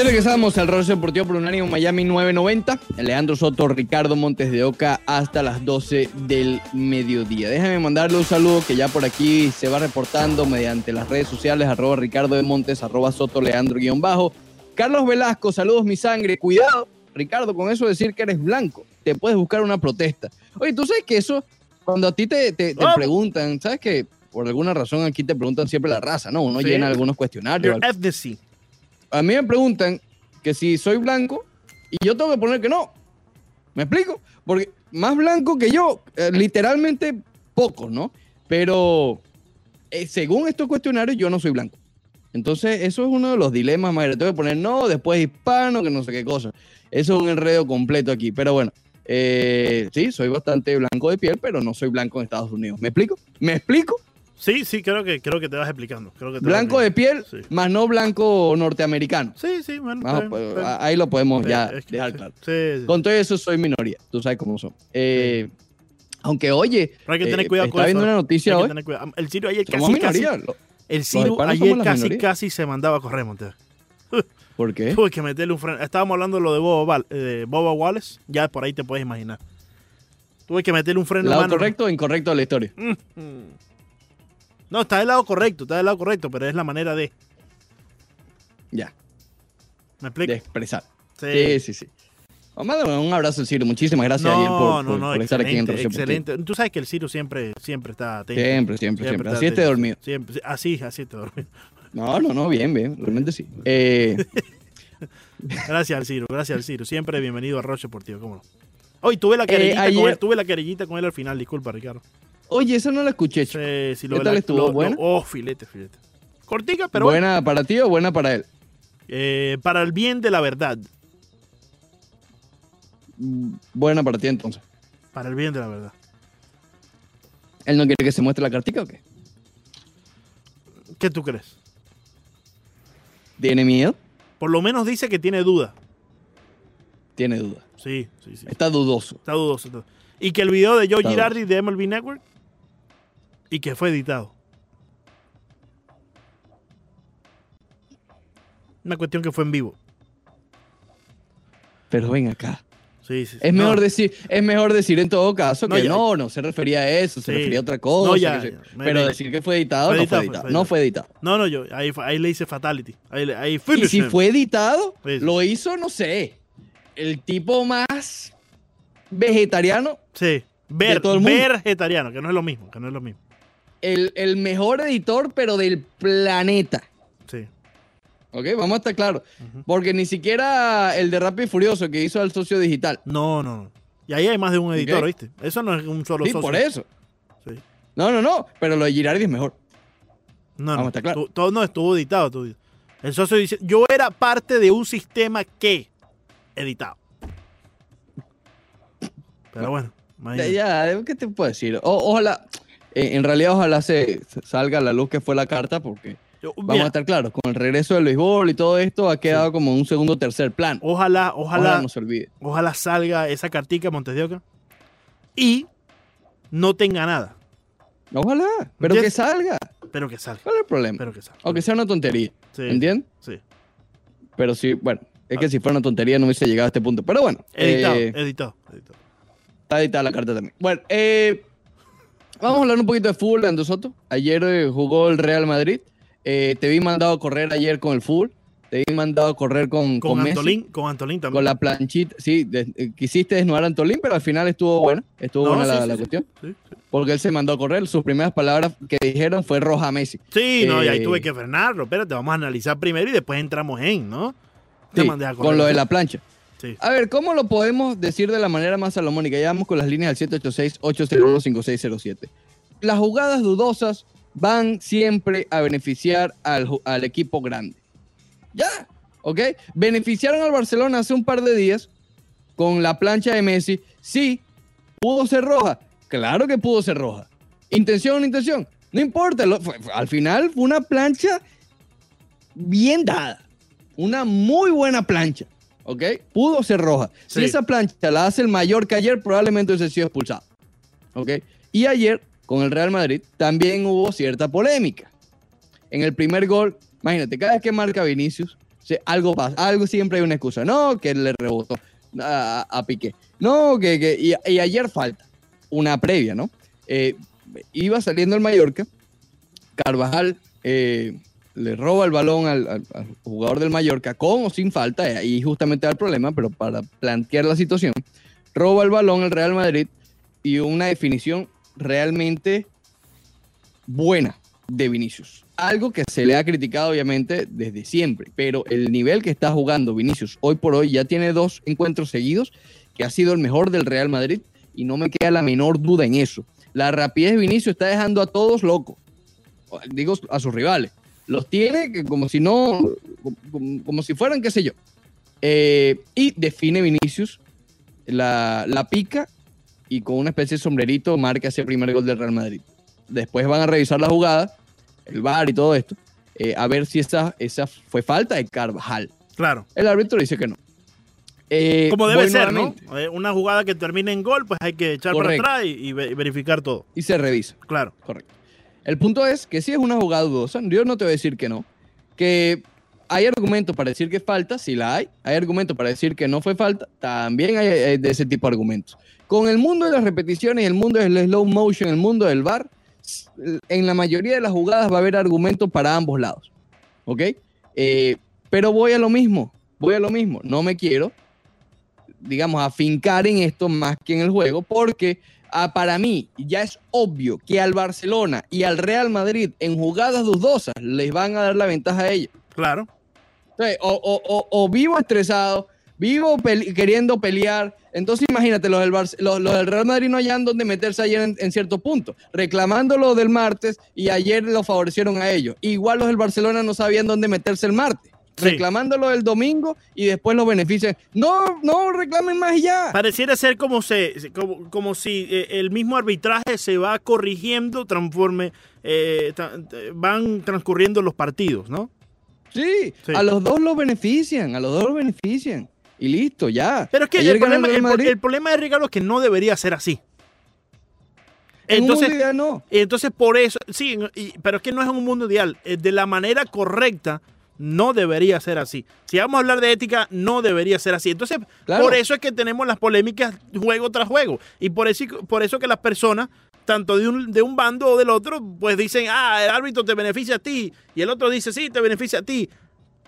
Bien, regresamos al Rollo Deportivo por Unánimo Miami 990. Leandro Soto, Ricardo Montes de Oca hasta las 12 del mediodía. Déjame mandarle un saludo que ya por aquí se va reportando mediante las redes sociales, arroba Ricardo de Montes, arroba Soto Leandro guion bajo. Carlos Velasco, saludos mi sangre. Cuidado, Ricardo, con eso decir que eres blanco. Te puedes buscar una protesta. Oye, tú sabes que eso, cuando a ti te, te, te preguntan, ¿sabes que Por alguna razón aquí te preguntan siempre la raza, ¿no? Uno Sí. llena algunos cuestionarios. Your ethnicity. A mí me preguntan que si soy blanco y yo tengo que poner que no. ¿Me explico? Porque más blanco que yo, eh, literalmente pocos, ¿no? Pero eh, según estos cuestionarios, yo no soy blanco. Entonces, eso es uno de los dilemas mayores. Tengo que poner no, después hispano, que no sé qué cosa. Eso es un enredo completo aquí. Pero bueno, eh, sí, soy bastante blanco de piel, pero no soy blanco en Estados Unidos. ¿Me explico? ¿Me explico? Sí, sí, creo que, creo que te vas explicando. Creo que te vas Blanco de piel, Sí. más no blanco norteamericano. Sí, sí, bueno. Está bien, pues, está bien. ahí lo podemos ya es que- dejar claro. Sí, sí. Con todo eso soy minoría, tú sabes cómo son. Eh, Aunque oye, Pero hay que tener eh, cuidado con estaba eso. viendo una noticia hoy. tener. El Ciro ayer casi, casi, minoría. lo- el Ciro ayer casi, minoría. casi se mandaba a correr, Montero. ¿Por qué? Tuve que meterle un freno. Estábamos hablando de lo de Boba, Val- eh, Boba Wallace. Ya por ahí te puedes imaginar. Tuve que meterle un freno. ¿Lado correcto o incorrecto de la historia? Mm, mm. No, está del lado correcto, está del lado correcto, pero es la manera de. Ya, ¿Me explico? de expresar. Sí. Sí, sí, sí. Un abrazo, Ciro. Muchísimas gracias No, por, no, no, por estar aquí en excelente, Rocio excelente. Tú sabes que el Ciro siempre, siempre está atento. Siempre, siempre, siempre. Así esté dormido. Siempre, sí, así, así te dormido. No, no, no, bien, bien. Realmente sí. Eh, Gracias al Ciro, gracias al Ciro. Siempre bienvenido a Roche Deportivo, cómo no. Hoy tuve la Eh, querellita con él, tuve la querellita con él al final, disculpa, Ricardo. Oye, eso no lo escuché. chico. Sí, sí, lo ¿Qué tal la- estuvo? lo- oh, filete, filete. Cortica, pero bueno. ¿Buena para ti o buena para él? Eh, para el bien de la verdad. Mm, Buena para ti entonces. Para el bien de la verdad. ¿Él no quiere que se muestre la cartica o qué? ¿Qué tú crees? ¿Tiene miedo? Por lo menos dice que tiene duda. Tiene duda. Sí, sí, sí. Está dudoso. Está dudoso. está- Y que el video de Joe Está Girardi de MLB Network y que fue editado. Una cuestión que fue en vivo. Pero ven acá. Sí, sí. sí. Es No, mejor decir, es mejor decir en todo caso No, que ya- no, no se refería a eso, se refería a otra cosa. No, ya, que se- ya. Me- pero decir que fue editado, Fue no editado, fue fue- editado. fue no editado. fue editado. No, no, yo ahí, ahí le hice fatality. Ahí, ahí Y si him. fue editado, lo hizo, no sé, el tipo más vegetariano, Sí. Ver, vegetariano, que no es lo mismo, que no es lo mismo. El, el mejor editor, pero del planeta. Sí. ¿Ok? Vamos a estar claros. Porque ni siquiera el de Rápido y Furioso que hizo al socio digital. No, no, no. Y ahí hay más de un editor. ¿viste? Eso no es un solo Sí, socio. por eso. Sí. No, no, no. Pero lo de Girardi es mejor. No, Vamos a no. estar claros. tu- Todo no estuvo editado. tú- El socio dice, yo era parte de un sistema que editado. Pero bueno, Ya, imagínate. ya, ¿qué te puedo decir? O- ojalá, eh, en realidad ojalá se salga a la luz que fue la carta porque Yo- vamos mira, a estar claros, con el regreso del béisbol y todo esto ha quedado como un segundo tercer plano. ojalá, Ojalá, ojalá, no se olvide. ojalá salga esa cartica Montes de Oca y no tenga nada, Ojalá, pero Yes. que salga. pero que salga. ¿Cuál es el problema? Pero que salga. Aunque sea una tontería, Sí, ¿entiendes? Sí. Pero sí, bueno, es que si fuera una tontería no hubiese llegado a este punto. Pero bueno, Editado, eh, editado, editado. está editada la carta también. Bueno, eh, vamos a hablar un poquito de fútbol, Leandro Soto. Ayer eh, jugó el Real Madrid. Eh, te vi mandado a correr ayer con el fútbol. Te vi mandado a correr con, Con, con Messi. Antolín, con Antolín también. Con la planchita, sí, de- eh, quisiste desnudar a Antolín, pero al final estuvo buena, estuvo No, buena sí, la, sí, la sí. cuestión, porque él se mandó a correr, sus primeras palabras que dijeron fue roja Messi. Sí, no, y ahí tuve que frenarlo. Espérate, vamos a analizar primero y después entramos en, ¿no? Te mandé a correr. con lo de la plancha. A ver, ¿cómo lo podemos decir de la manera más salomónica? Ya vamos con las líneas al 786-801-5607. Las jugadas dudosas van siempre a beneficiar al, equipo grande. Ya, ¿ok? Beneficiaron al Barcelona hace un par de días con la plancha de Messi. Sí, pudo ser roja. Claro que pudo ser roja. ¿Intención o intención? No importa. lo- al final fue una plancha bien dada. Una muy buena plancha. ¿Ok? Pudo ser roja. Si esa plancha la hace el mayor que ayer, probablemente hubiese sido expulsado. ¿Ok? Y ayer, con el Real Madrid, también hubo cierta polémica. En el primer gol, imagínate, cada vez que marca Vinicius, algo pasa, algo siempre hay una excusa. No, que le rebotó a, a Piqué. No, que, que y, ayer falta una previa, ¿no? Eh, iba saliendo el Mallorca, Carvajal eh, le roba el balón al, jugador del Mallorca con o sin falta, y ahí justamente da el problema, pero para plantear la situación, roba el balón el Real Madrid y una definición realmente buena de Vinicius. Algo que se le ha criticado obviamente desde siempre, pero el nivel que está jugando Vinicius hoy por hoy ya tiene dos encuentros seguidos que ha sido el mejor del Real Madrid y no me queda la menor duda en eso. La rapidez de Vinicius está dejando a todos locos, digo a sus rivales. Los tiene como si no, como, si fueran, qué sé yo. Eh, y define Vinicius, la, la pica y con una especie de sombrerito marca ese primer gol del Real Madrid. Después van a revisar la jugada, el VAR y todo esto, eh, a ver si esa, esa fue falta de Carvajal. Claro. El árbitro dice que no. Eh, Como debe ser, ¿no? Una jugada que termine en gol, pues hay que echar para atrás y, verificar todo. Y se revisa. Claro. Correcto. El punto es que si es una jugada dudosa, yo no te voy a decir que no. Que hay argumentos para decir que falta, si la hay. Hay argumentos para decir que no fue falta, también hay de ese tipo de argumentos. Con el mundo de las repeticiones el mundo del slow motion, el mundo del VAR, en la mayoría de las jugadas va a haber argumentos para ambos lados. ¿Ok? Eh, pero voy a lo mismo, voy a lo mismo. No me quiero, digamos, afincar en esto más que en el juego, porque ah, para mí ya es obvio que al Barcelona y al Real Madrid en jugadas dudosas les van a dar la ventaja a ellos. Claro. o, vivo estresado, vivo queriendo pelear, entonces imagínate, los del, los, del, Real Madrid no hayan donde meterse ayer en, cierto punto, reclamando lo del martes y ayer lo favorecieron a ellos. Igual los del Barcelona no sabían dónde meterse el martes. Reclamando lo del domingo y después lo benefician. No, no reclamen más ya. Pareciera ser como, se, como, si eh, el mismo arbitraje se va corrigiendo conforme eh, van transcurriendo los partidos, ¿no? Sí, sí, a los dos lo benefician, a los dos lo benefician y listo, ya. Pero es que el problema, el, problema, de Ricardo es que no debería ser así. Entonces, en un mundo ideal no. Entonces, por eso, sí, pero es que no es un mundo ideal. Eh, de la manera correcta, no debería ser así. Si vamos a hablar de ética, no debería ser así. Entonces, por eso es que tenemos las polémicas juego tras juego. Y por eso, por eso que las personas, tanto de un, de un bando o del otro, pues dicen, ah, el árbitro te beneficia a ti. Y el otro dice, sí, te beneficia a ti.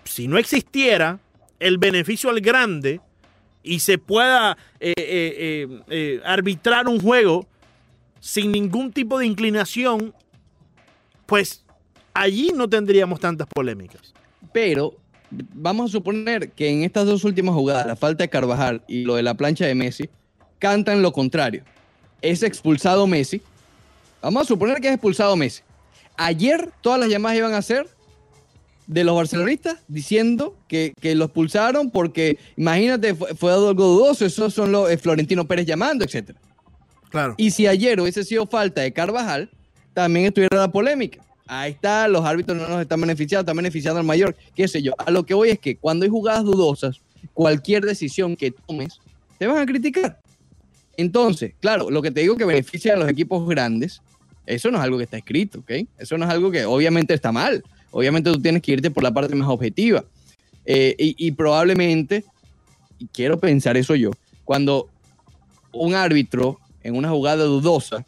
Si no existiera el beneficio al grande y se pueda eh, eh, eh, arbitrar un juego sin ningún tipo de inclinación, pues allí no tendríamos tantas polémicas. Pero vamos a suponer que en estas dos últimas jugadas, la falta de Carvajal y lo de la plancha de Messi, cantan lo contrario. Es expulsado Messi. Vamos a suponer que es expulsado Messi. Ayer todas las llamadas iban a ser de los barcelonistas diciendo que, que lo expulsaron porque, imagínate, fue, algo dudoso, esos son los eh, Florentino Pérez llamando, etc. Claro. Y si ayer hubiese sido falta de Carvajal, también estuviera la polémica. Ahí está, los árbitros no nos están beneficiando, están beneficiando al mayor, qué sé yo. A lo que voy es que cuando hay jugadas dudosas, cualquier decisión que tomes, te van a criticar. Entonces, claro, lo que te digo que beneficia a los equipos grandes, eso no es algo que está escrito, ¿ok? Eso no es algo que obviamente está mal. Obviamente tú tienes que irte por la parte más objetiva. Eh, y, probablemente, y quiero pensar eso yo, cuando un árbitro en una jugada dudosa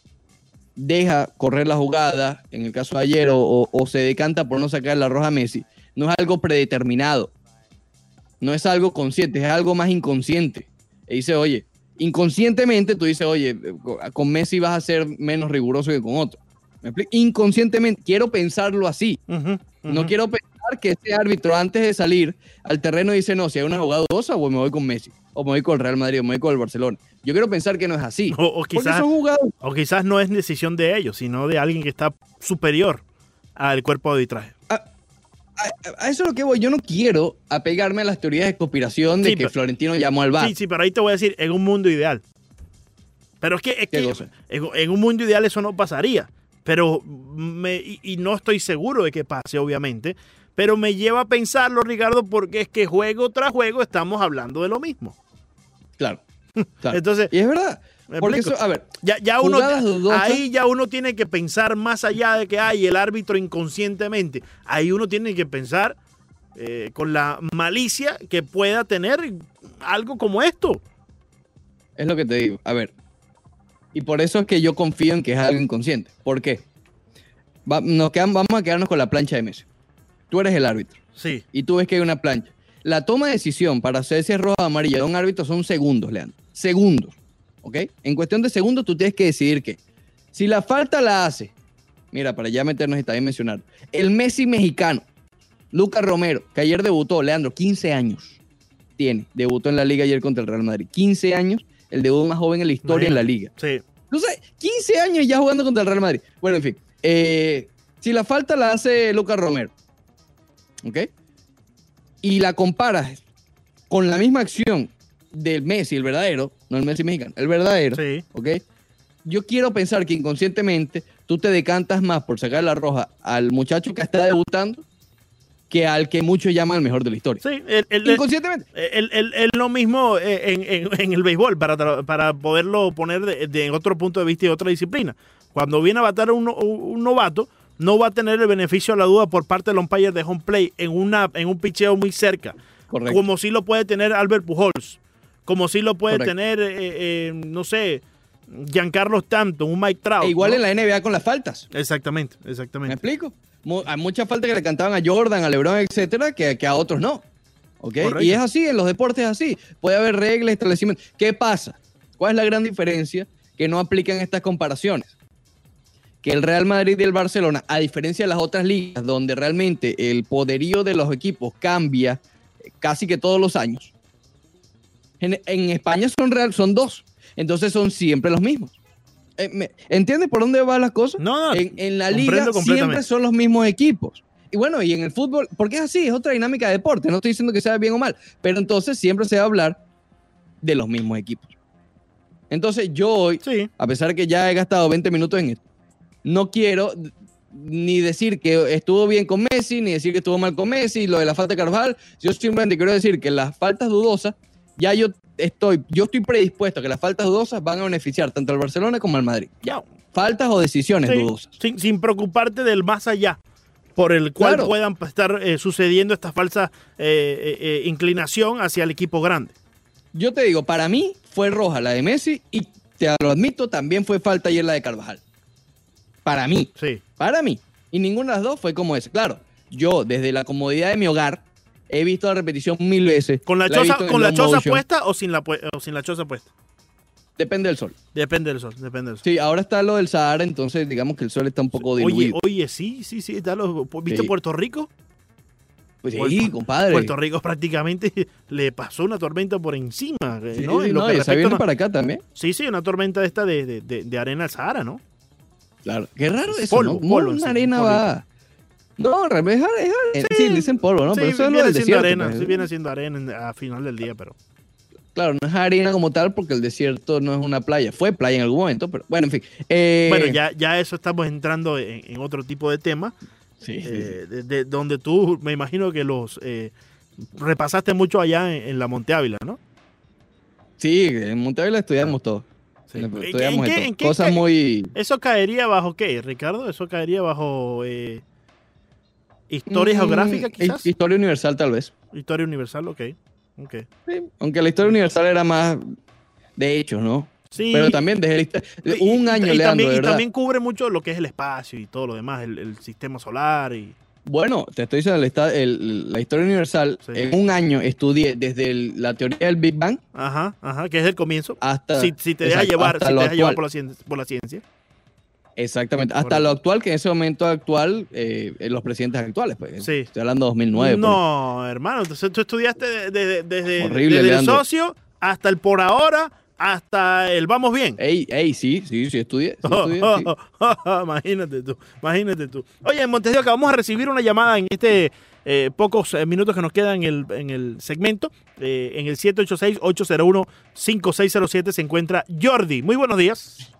deja correr la jugada, en el caso de ayer, o, se decanta por no sacar la roja a Messi, no es algo predeterminado, no es algo consciente, es algo más inconsciente. Y dice, oye, inconscientemente tú dices, oye, con Messi vas a ser menos riguroso que con otro. Inconscientemente, quiero pensarlo así. No quiero pensar que ese árbitro antes de salir al terreno dice, no, si hay una jugada dudosa, o me voy con Messi, o me voy con el Real Madrid, o me voy con el Barcelona. Yo quiero pensar que no es así. O, quizás, o quizás no es decisión de ellos, sino de alguien que está superior al cuerpo de arbitraje. A, eso es lo que voy. Yo no quiero apegarme a las teorías de conspiración de que Florentino llamó al bar. Sí, sí, pero ahí te voy a decir, en un mundo ideal. Pero es que, es que en, un mundo ideal eso no pasaría pero me, y, no estoy seguro de que pase, obviamente, pero me lleva a pensarlo, Ricardo, porque es que juego tras juego estamos hablando de lo mismo. Claro. Entonces, y es verdad. Porque eso, a ver, ya, ya uno, ahí ya uno tiene que pensar más allá de que hay el árbitro inconscientemente. Ahí uno tiene que pensar eh, con la malicia que pueda tener algo como esto. Es lo que te digo. A ver. Y por eso es que yo confío en que es algo inconsciente. ¿Por qué? nos quedan, vamos a quedarnos con la plancha de Messi. Tú eres el árbitro. Sí. Y tú ves que hay una plancha. La toma de decisión para hacer ese roja o amarilla de un árbitro son segundos, Leandro. Segundos. ¿Ok? En cuestión de segundos tú tienes que decidir que si la falta la hace, mira, para ya meternos y también mencionar, el Messi mexicano, Lucas Romero, que ayer debutó, Leandro, 15 años tiene. Debutó en la liga ayer contra el Real Madrid. 15 años, el debut más joven en la historia en la liga. Sí. Entonces, 15 años ya jugando contra el Real Madrid. Bueno, en fin. Eh, si la falta la hace Lucas Romero, ¿ok? Y la comparas con la misma acción del Messi, el verdadero, no el Messi mexicano, el verdadero, sí. ¿ok? Yo quiero pensar que inconscientemente tú te decantas más por sacar la roja al muchacho que está debutando que al que muchos llaman el mejor de la historia. Sí, el, inconscientemente. Es lo mismo eh, en, el béisbol, para, para poderlo poner de, en otro punto de vista y otra disciplina. Cuando viene a batar un, un, novato, no va a tener el beneficio a la duda por parte del umpire de home play en, una, en un picheo muy cerca. Como si lo puede tener Albert Pujols. Como si lo puede tener, eh, eh, no sé, Giancarlo Stanton, un Mike Trout. E igual en la NBA con las faltas. Exactamente, exactamente. ¿Me explico? hay muchas faltas que le cantaban a Jordan, a LeBron, etcétera, que, a otros no. ¿Ok? Y es así, en los deportes es así. Puede haber reglas, establecimientos. ¿Qué pasa? ¿Cuál es la gran diferencia que no aplican estas comparaciones? Que el Real Madrid y el Barcelona, a diferencia de las otras ligas, donde realmente el poderío de los equipos cambia casi que todos los años, en, España son, real, son dos. Entonces son siempre los mismos. Eh, ¿Entiendes por dónde van las cosas? No, En, la liga siempre son los mismos equipos. Y bueno, y en el fútbol, porque es así, es otra dinámica de deporte. No estoy diciendo que sea bien o mal, pero entonces siempre se va a hablar de los mismos equipos. Entonces yo hoy, a pesar de que ya he gastado 20 minutos en esto, no quiero ni decir que estuvo bien con Messi, ni decir que estuvo mal con Messi, lo de la falta de Carvajal. Yo simplemente quiero decir que las faltas dudosas, ya yo estoy, yo estoy predispuesto a que las faltas dudosas van a beneficiar tanto al Barcelona como al Madrid. Ya. Faltas o decisiones dudosas. Sin, preocuparte del más allá por el cual puedan estar eh, sucediendo esta falsa eh, eh, inclinación hacia el equipo grande. Yo te digo, para mí fue roja la de Messi y te lo admito, también fue falta ayer la de Carvajal. Para mí. Sí. Para mí. Y ninguna de las dos fue como esa. Claro, yo desde la comodidad de mi hogar He visto la repetición mil veces. ¿Con la, choza, ¿con la choza puesta o sin la, o sin la choza puesta? Depende del sol. Depende del sol, depende del sol. Sí, ahora está lo del Sahara, entonces digamos que el sol está un poco diluido. Oye, oye, sí, sí, sí. Está ¿Viste Puerto Rico? Pues sí, compadre. Puerto Rico prácticamente le pasó una tormenta por encima. Sí, ¿no? Sí, no, y viene para acá también. Sí, sí, una tormenta esta de, de, de, arena al Sahara, ¿no? Claro. Qué raro eso, ¿no? una arena va... No, es, es, sí. dicen polvo, ¿no? pero eso es lo del desierto. Arena, pues. Sí, viene siendo arena a final del día, pero. Claro, no es arena como tal porque el desierto no es una playa. Fue playa en algún momento, pero bueno, en fin. Eh, bueno, ya, ya eso estamos entrando en, otro tipo de tema. Sí, eh, de, donde tú, me imagino que los eh, repasaste mucho allá en, la Monte Ávila, ¿no? Sí, en Monte Ávila estudiamos todo. ¿En qué, Cosas muy. ¿Eso caería bajo qué, Ricardo? ¿Eso caería bajo ¿Historia mm, geográfica quizás? Historia universal tal vez. Historia universal, ok. okay. aunque la historia universal era más de hechos, ¿no? Sí. Pero también desde el, un año y, le también, y también cubre mucho lo que es el espacio y todo lo demás, el, sistema solar y... Bueno, te estoy diciendo, la historia universal, en un año estudié desde la teoría del Big Bang. Ajá, ajá, que es el comienzo. Hasta. Si, te deja llevar, si te deja llevar por la ciencia. Exactamente, hasta lo actual, que en ese momento actual, eh, los presidentes actuales, pues. Sí. Estoy hablando de 2009. No, hermano, entonces tú estudiaste desde, el socio hasta el por ahora, hasta el vamos bien. Ey, ey, sí, sí, sí estudié. imagínate tú, imagínate tú. Oye, en Montes de vamos a recibir una llamada en este eh, pocos eh, minutos que nos quedan en el, en el segmento. en el 786-801-5607 se encuentra Jordi. Muy buenos días.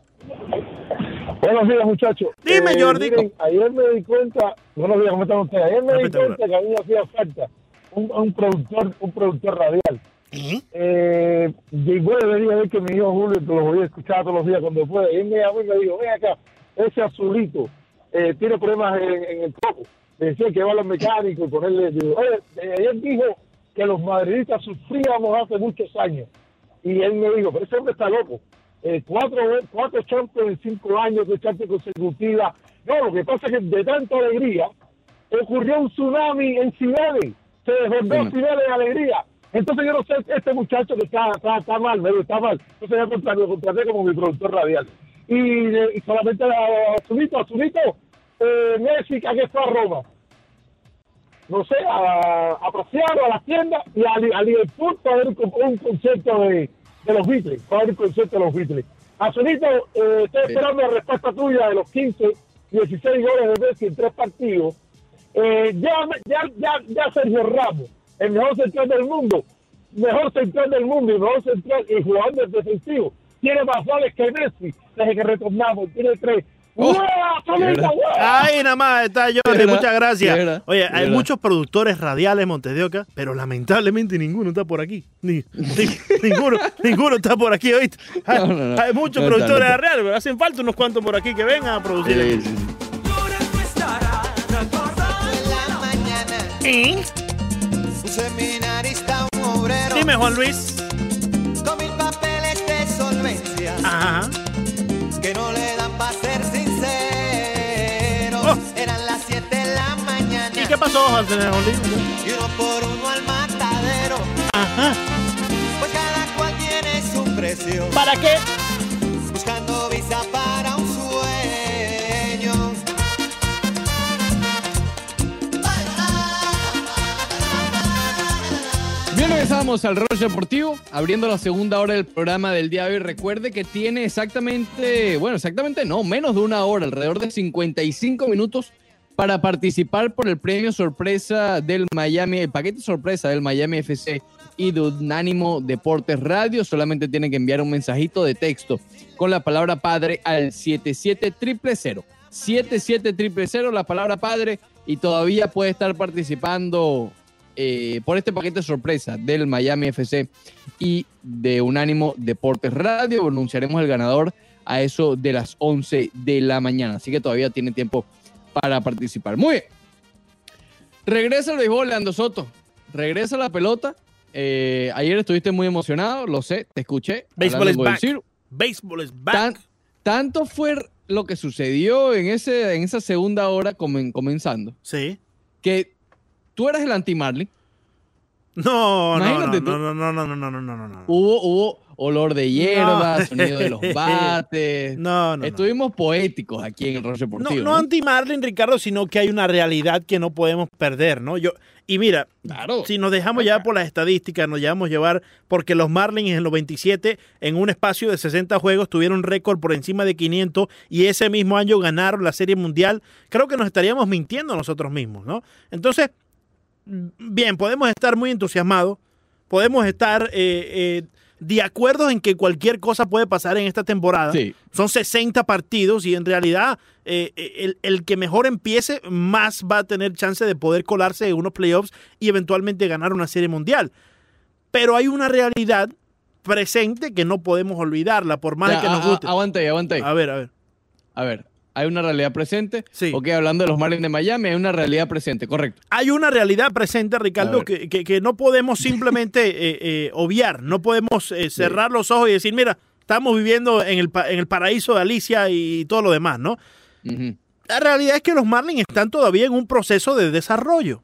Buenos días, muchachos. Dime, eh, Jordi. ayer me di cuenta, buenos días, ¿cómo están ustedes? Ayer me di cuenta que a mí me hacía falta un, un, productor, un productor radial. Eh, igual debería ver que mi hijo Julio, que lo voy a escuchar todos los días cuando pueda. Y él me llamó y me dijo, ven acá, ese azulito eh, tiene problemas en, el coco. decía que va a los mecánicos y ponerle. Oye, él dijo que los madridistas sufríamos hace muchos años. Y él me dijo, pero ese hombre está loco. Eh, cuatro, cuatro Champions en cinco años de Champions consecutiva. No, lo que pasa es que de tanta alegría ocurrió un tsunami en ciudades. Se desbordó ciudades de alegría. Entonces yo no sé, este muchacho que está, está, está mal, me está mal. Entonces yo contraté, lo contraté como mi productor radial. Y, y solamente a Zunito, a Zunito, eh, Messi, ¿a qué fue a Roma? No sé, a, a pasear a la tienda y a, a Liverpool para ver un, un concierto de, de los Beatles, para ver un concierto de los Beatles. Azulito, eh, estoy esperando la respuesta tuya de los 15, 16 goles de Messi en tres partidos. Eh, ya, ya, ya, ya Sergio Ramos el mejor central del mundo, mejor central del mundo y mejor central y jugador defensivo. Tiene más goles que Messi desde que retornamos. Tiene tres. Oh, Ay, nada más está Jordi, muchas gracias. Oye, hay muchos productores radiales en Montes de Oca, pero lamentablemente ninguno está por aquí. Ni, ninguno, ninguno está por aquí hoy. Hay, hay muchos productores radiales, pero hacen falta unos cuantos por aquí que vengan a producir. ¿Eh? Seminarista, un obrero. Dime, Juan Luis. Con mil papeles de solvencia. Ajá. Que no le dan para ser sincero. Oh. Eran las 7 de la mañana. ¿Y qué pasó, José Luis? Y uno por uno al matadero. Ajá. Pues cada cual tiene su precio. ¿Para qué? Buscando visa para regresamos al Rollo Deportivo, abriendo la segunda hora del programa del día de hoy. Recuerde que tiene exactamente, bueno, exactamente no, menos de una hora, alrededor de 55 minutos para participar por el premio sorpresa del Miami, el paquete sorpresa del Miami FC y de Unánimo Deportes Radio. Solamente tiene que enviar un mensajito de texto con la palabra padre al 77300. 77300, la palabra padre, y todavía puede estar participando eh, por este paquete sorpresa del Miami FC y de Unánimo Deportes Radio. Anunciaremos el ganador a eso de las 11 de la mañana. Así que todavía tiene tiempo para participar. Muy bien. Regresa el béisbol, Leandro Soto. Regresa la pelota. Eh, ayer estuviste muy emocionado, lo sé, te escuché. Hablando con back. Baseball is back. Tan- tanto fue lo que sucedió en, ese, en esa segunda hora comen- comenzando Sí. que tú eras el anti-Marlin. No, no, no, Imagínate no, tú. no, no, no, no, no, no, no, no. Hubo, hubo olor de hierba, No. sonido de los bates. No, no, no. Estuvimos poéticos aquí en el No, Deportivo. no anti-Marlin, Ricardo, sino que hay una realidad que no podemos perder, ¿no? Yo, y mira, Claro. si nos dejamos llevar por las estadísticas, nos dejamos llevar porque los Marlins en los 27, en un espacio de 60 juegos, tuvieron récord por encima de 500 y ese mismo año ganaron la Serie Mundial, creo que nos estaríamos mintiendo nosotros mismos, ¿no? Entonces, bien, podemos estar muy entusiasmados, podemos estar eh, eh, de acuerdo en que cualquier cosa puede pasar en esta temporada. Sí. Son 60 partidos y en realidad eh, el, el que mejor empiece más va a tener chance de poder colarse en unos playoffs y eventualmente ganar una serie mundial. Pero hay una realidad presente que no podemos olvidarla, por más Ya, que nos guste. aguanta ahí. A ver, a ver. A ver, hay una realidad presente. Sí. Ok, hablando de los Marlins de Miami, hay una realidad presente, correcto. Hay una realidad presente, Ricardo, que, que- que no podemos simplemente eh, eh, obviar, no podemos eh, cerrar los ojos y decir, mira, estamos viviendo en el, en el paraíso de Alicia y todo lo demás, ¿no? La realidad es que los Marlins están todavía en un proceso de desarrollo.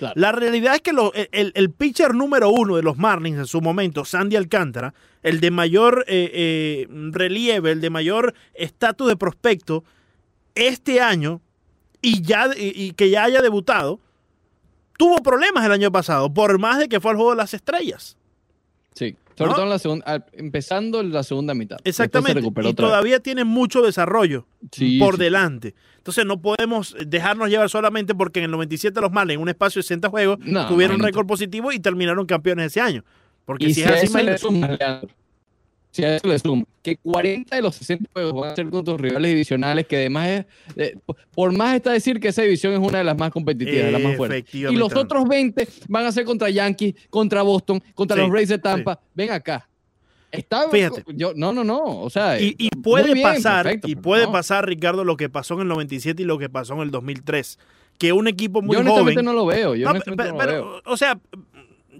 Claro. La realidad es que lo- el, el- pitcher número uno de los Marlins en su momento, Sandy Alcántara, el de mayor eh, eh, relieve, el de mayor estatus de prospecto, este año, y, ya, y, y que ya haya debutado, tuvo problemas el año pasado, por más de que fue al juego de las estrellas. Sí. Sobre ¿No? todo en la segunda, al- empezando la segunda mitad. Exactamente. Y todavía tiene mucho desarrollo Sí, por sí. delante. Entonces no podemos dejarnos llevar solamente porque en el 97 los Marlins, en un espacio de 60 juegos, No, tuvieron un récord positivo y terminaron campeones ese año. Porque Y si, si, es a así, eso le Leandro, si a eso le sumas que 40 de los 60 juegos van a ser contra rivales divisionales, que además es, eh, por- más está decir que esa división es una de las más competitivas, de las más fuertes. Y los otros 20 van a ser contra Yankees, contra Boston, contra Sí, los Rays de Tampa. Ven acá. Está, Fíjate. Yo, no, no, no. O sea, Y, puede bien, pasar, perfecto, y puede no. pasar, Ricardo, lo que pasó en el 97 y lo que pasó en el 2003. que un equipo muy yo joven. no lo veo. Yo no, pero, no lo veo. O sea,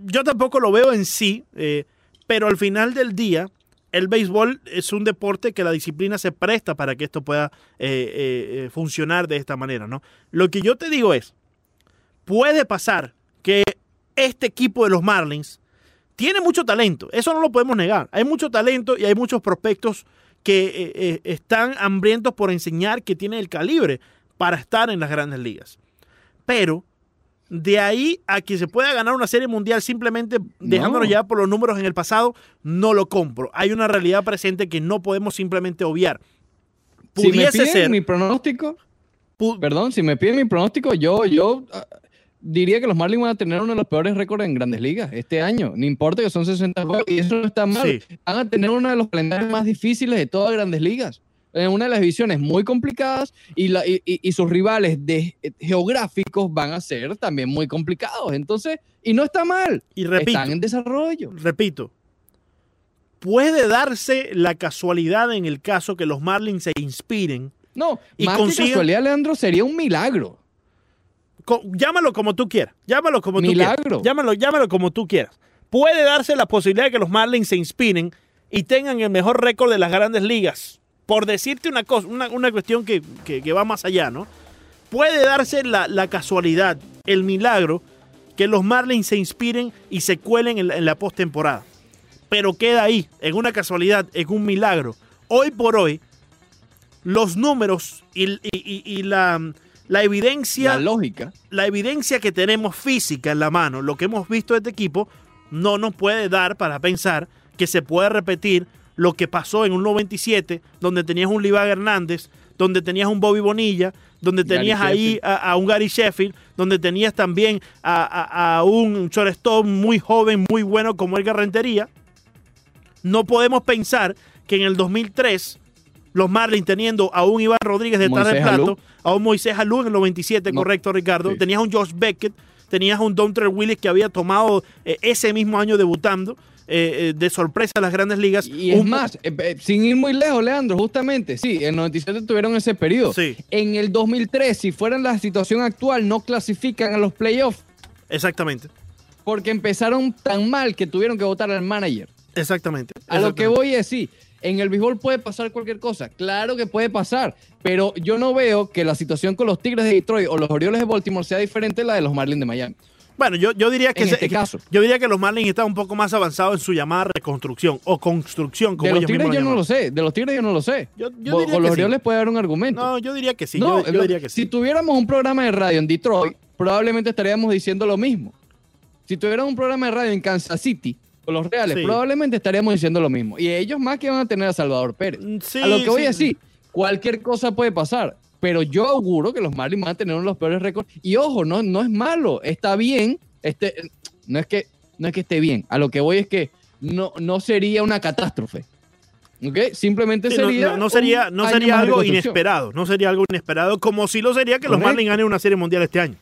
yo tampoco lo veo en sí, eh, pero al final del día, el béisbol es un deporte que la disciplina se presta para que esto pueda eh, eh, funcionar de esta manera, ¿no? Lo que yo te digo es, puede pasar que este equipo de los Marlins tiene mucho talento, eso no lo podemos negar. Hay mucho talento y hay muchos prospectos que están hambrientos por enseñar que tienen el calibre para estar en las grandes ligas. Pero de ahí a que se pueda ganar una serie mundial simplemente dejándolo ya por los números en el pasado, no lo compro. Hay una realidad presente que no podemos simplemente obviar. Pudiese si me ser mi pronóstico, perdón, si me piden mi pronóstico, yo, yo ah, diría que los Marlins van a tener uno de los peores récords en Grandes Ligas este año. No importa que son 60 juegos y eso no está mal. Van a tener uno de los calendarios más difíciles de todas Grandes Ligas en una de las divisiones muy complicadas y, y, sus rivales de, eh, geográficos van a ser también muy complicados. Entonces, y no está mal. Y repito, están en desarrollo. Repito, puede darse la casualidad en el caso que los Marlins se inspiren. No, y más que casualidad, Leandro, sería un milagro. llámalo como tú quieras. Llámalo como milagro. tú quieras. Llámalo, llámalo como tú quieras. Puede darse la posibilidad de que los Marlins se inspiren y tengan el mejor récord de las grandes ligas por decirte una cosa, una, cuestión que, va más allá, ¿no? Puede darse la, casualidad, el milagro, que los Marlins se inspiren y se cuelen en la, postemporada. Pero queda ahí, en una casualidad, en un milagro. Hoy por hoy, los números y, la, la, evidencia. La lógica. La evidencia que tenemos física en la mano, lo que hemos visto de este equipo, no nos puede dar para pensar que se puede repetir lo que pasó en un 97, donde tenías un Livaga Hernández, donde tenías un Bobby Bonilla, donde tenías ahí a, un Gary Sheffield, donde tenías también a, un shortstop muy joven, muy bueno como el Rentería. No podemos pensar que en el 2003 los Marlins teniendo a un Iván Rodríguez detrás del plato, a un Moisés Alú en el 97, correcto Ricardo, tenías a un Josh Beckett, tenías a un Dontre Willis que había tomado eh, ese mismo año debutando, eh, eh, de sorpresa a las grandes ligas. Y es más, eh, sin ir muy lejos, Leandro, justamente, sí, en 97 tuvieron ese periodo. Sí. En el 2003, si fueran la situación actual, no clasifican a los playoffs. Exactamente. Porque empezaron tan mal que tuvieron que votar al manager. Exactamente. A lo que voy es sí. En el béisbol puede pasar cualquier cosa. Claro que puede pasar. Pero yo no veo que la situación con los Tigres de Detroit o los Orioles de Baltimore sea diferente a la de los Marlins de Miami. Bueno, yo, yo diría que este caso. yo diría que los Marlins están un poco más avanzados en su llamada reconstrucción o construcción, como de los Tigres yo no lo sé, de los Tigres yo no lo sé. Yo, con los Orioles puede dar un argumento. No, yo diría que sí. yo, diría que sí. Si tuviéramos un programa de radio en Detroit, probablemente estaríamos diciendo lo mismo. Si tuviéramos un programa de radio en Kansas City, con los Reales, probablemente estaríamos diciendo lo mismo. Y ellos más que van a tener a Salvador Pérez. Mm, a lo que voy a decir, cualquier cosa puede pasar pero yo auguro que los Marlins van a tener uno de los peores récords. Y ojo, no, no es malo, está bien este, no, es que, no es que esté bien, a lo que voy es que no, no sería una catástrofe. ¿ok? Simplemente sería. No, sería, no sería algo inesperado. No sería algo inesperado, como si lo sería que los Marlins ganen una serie mundial este año.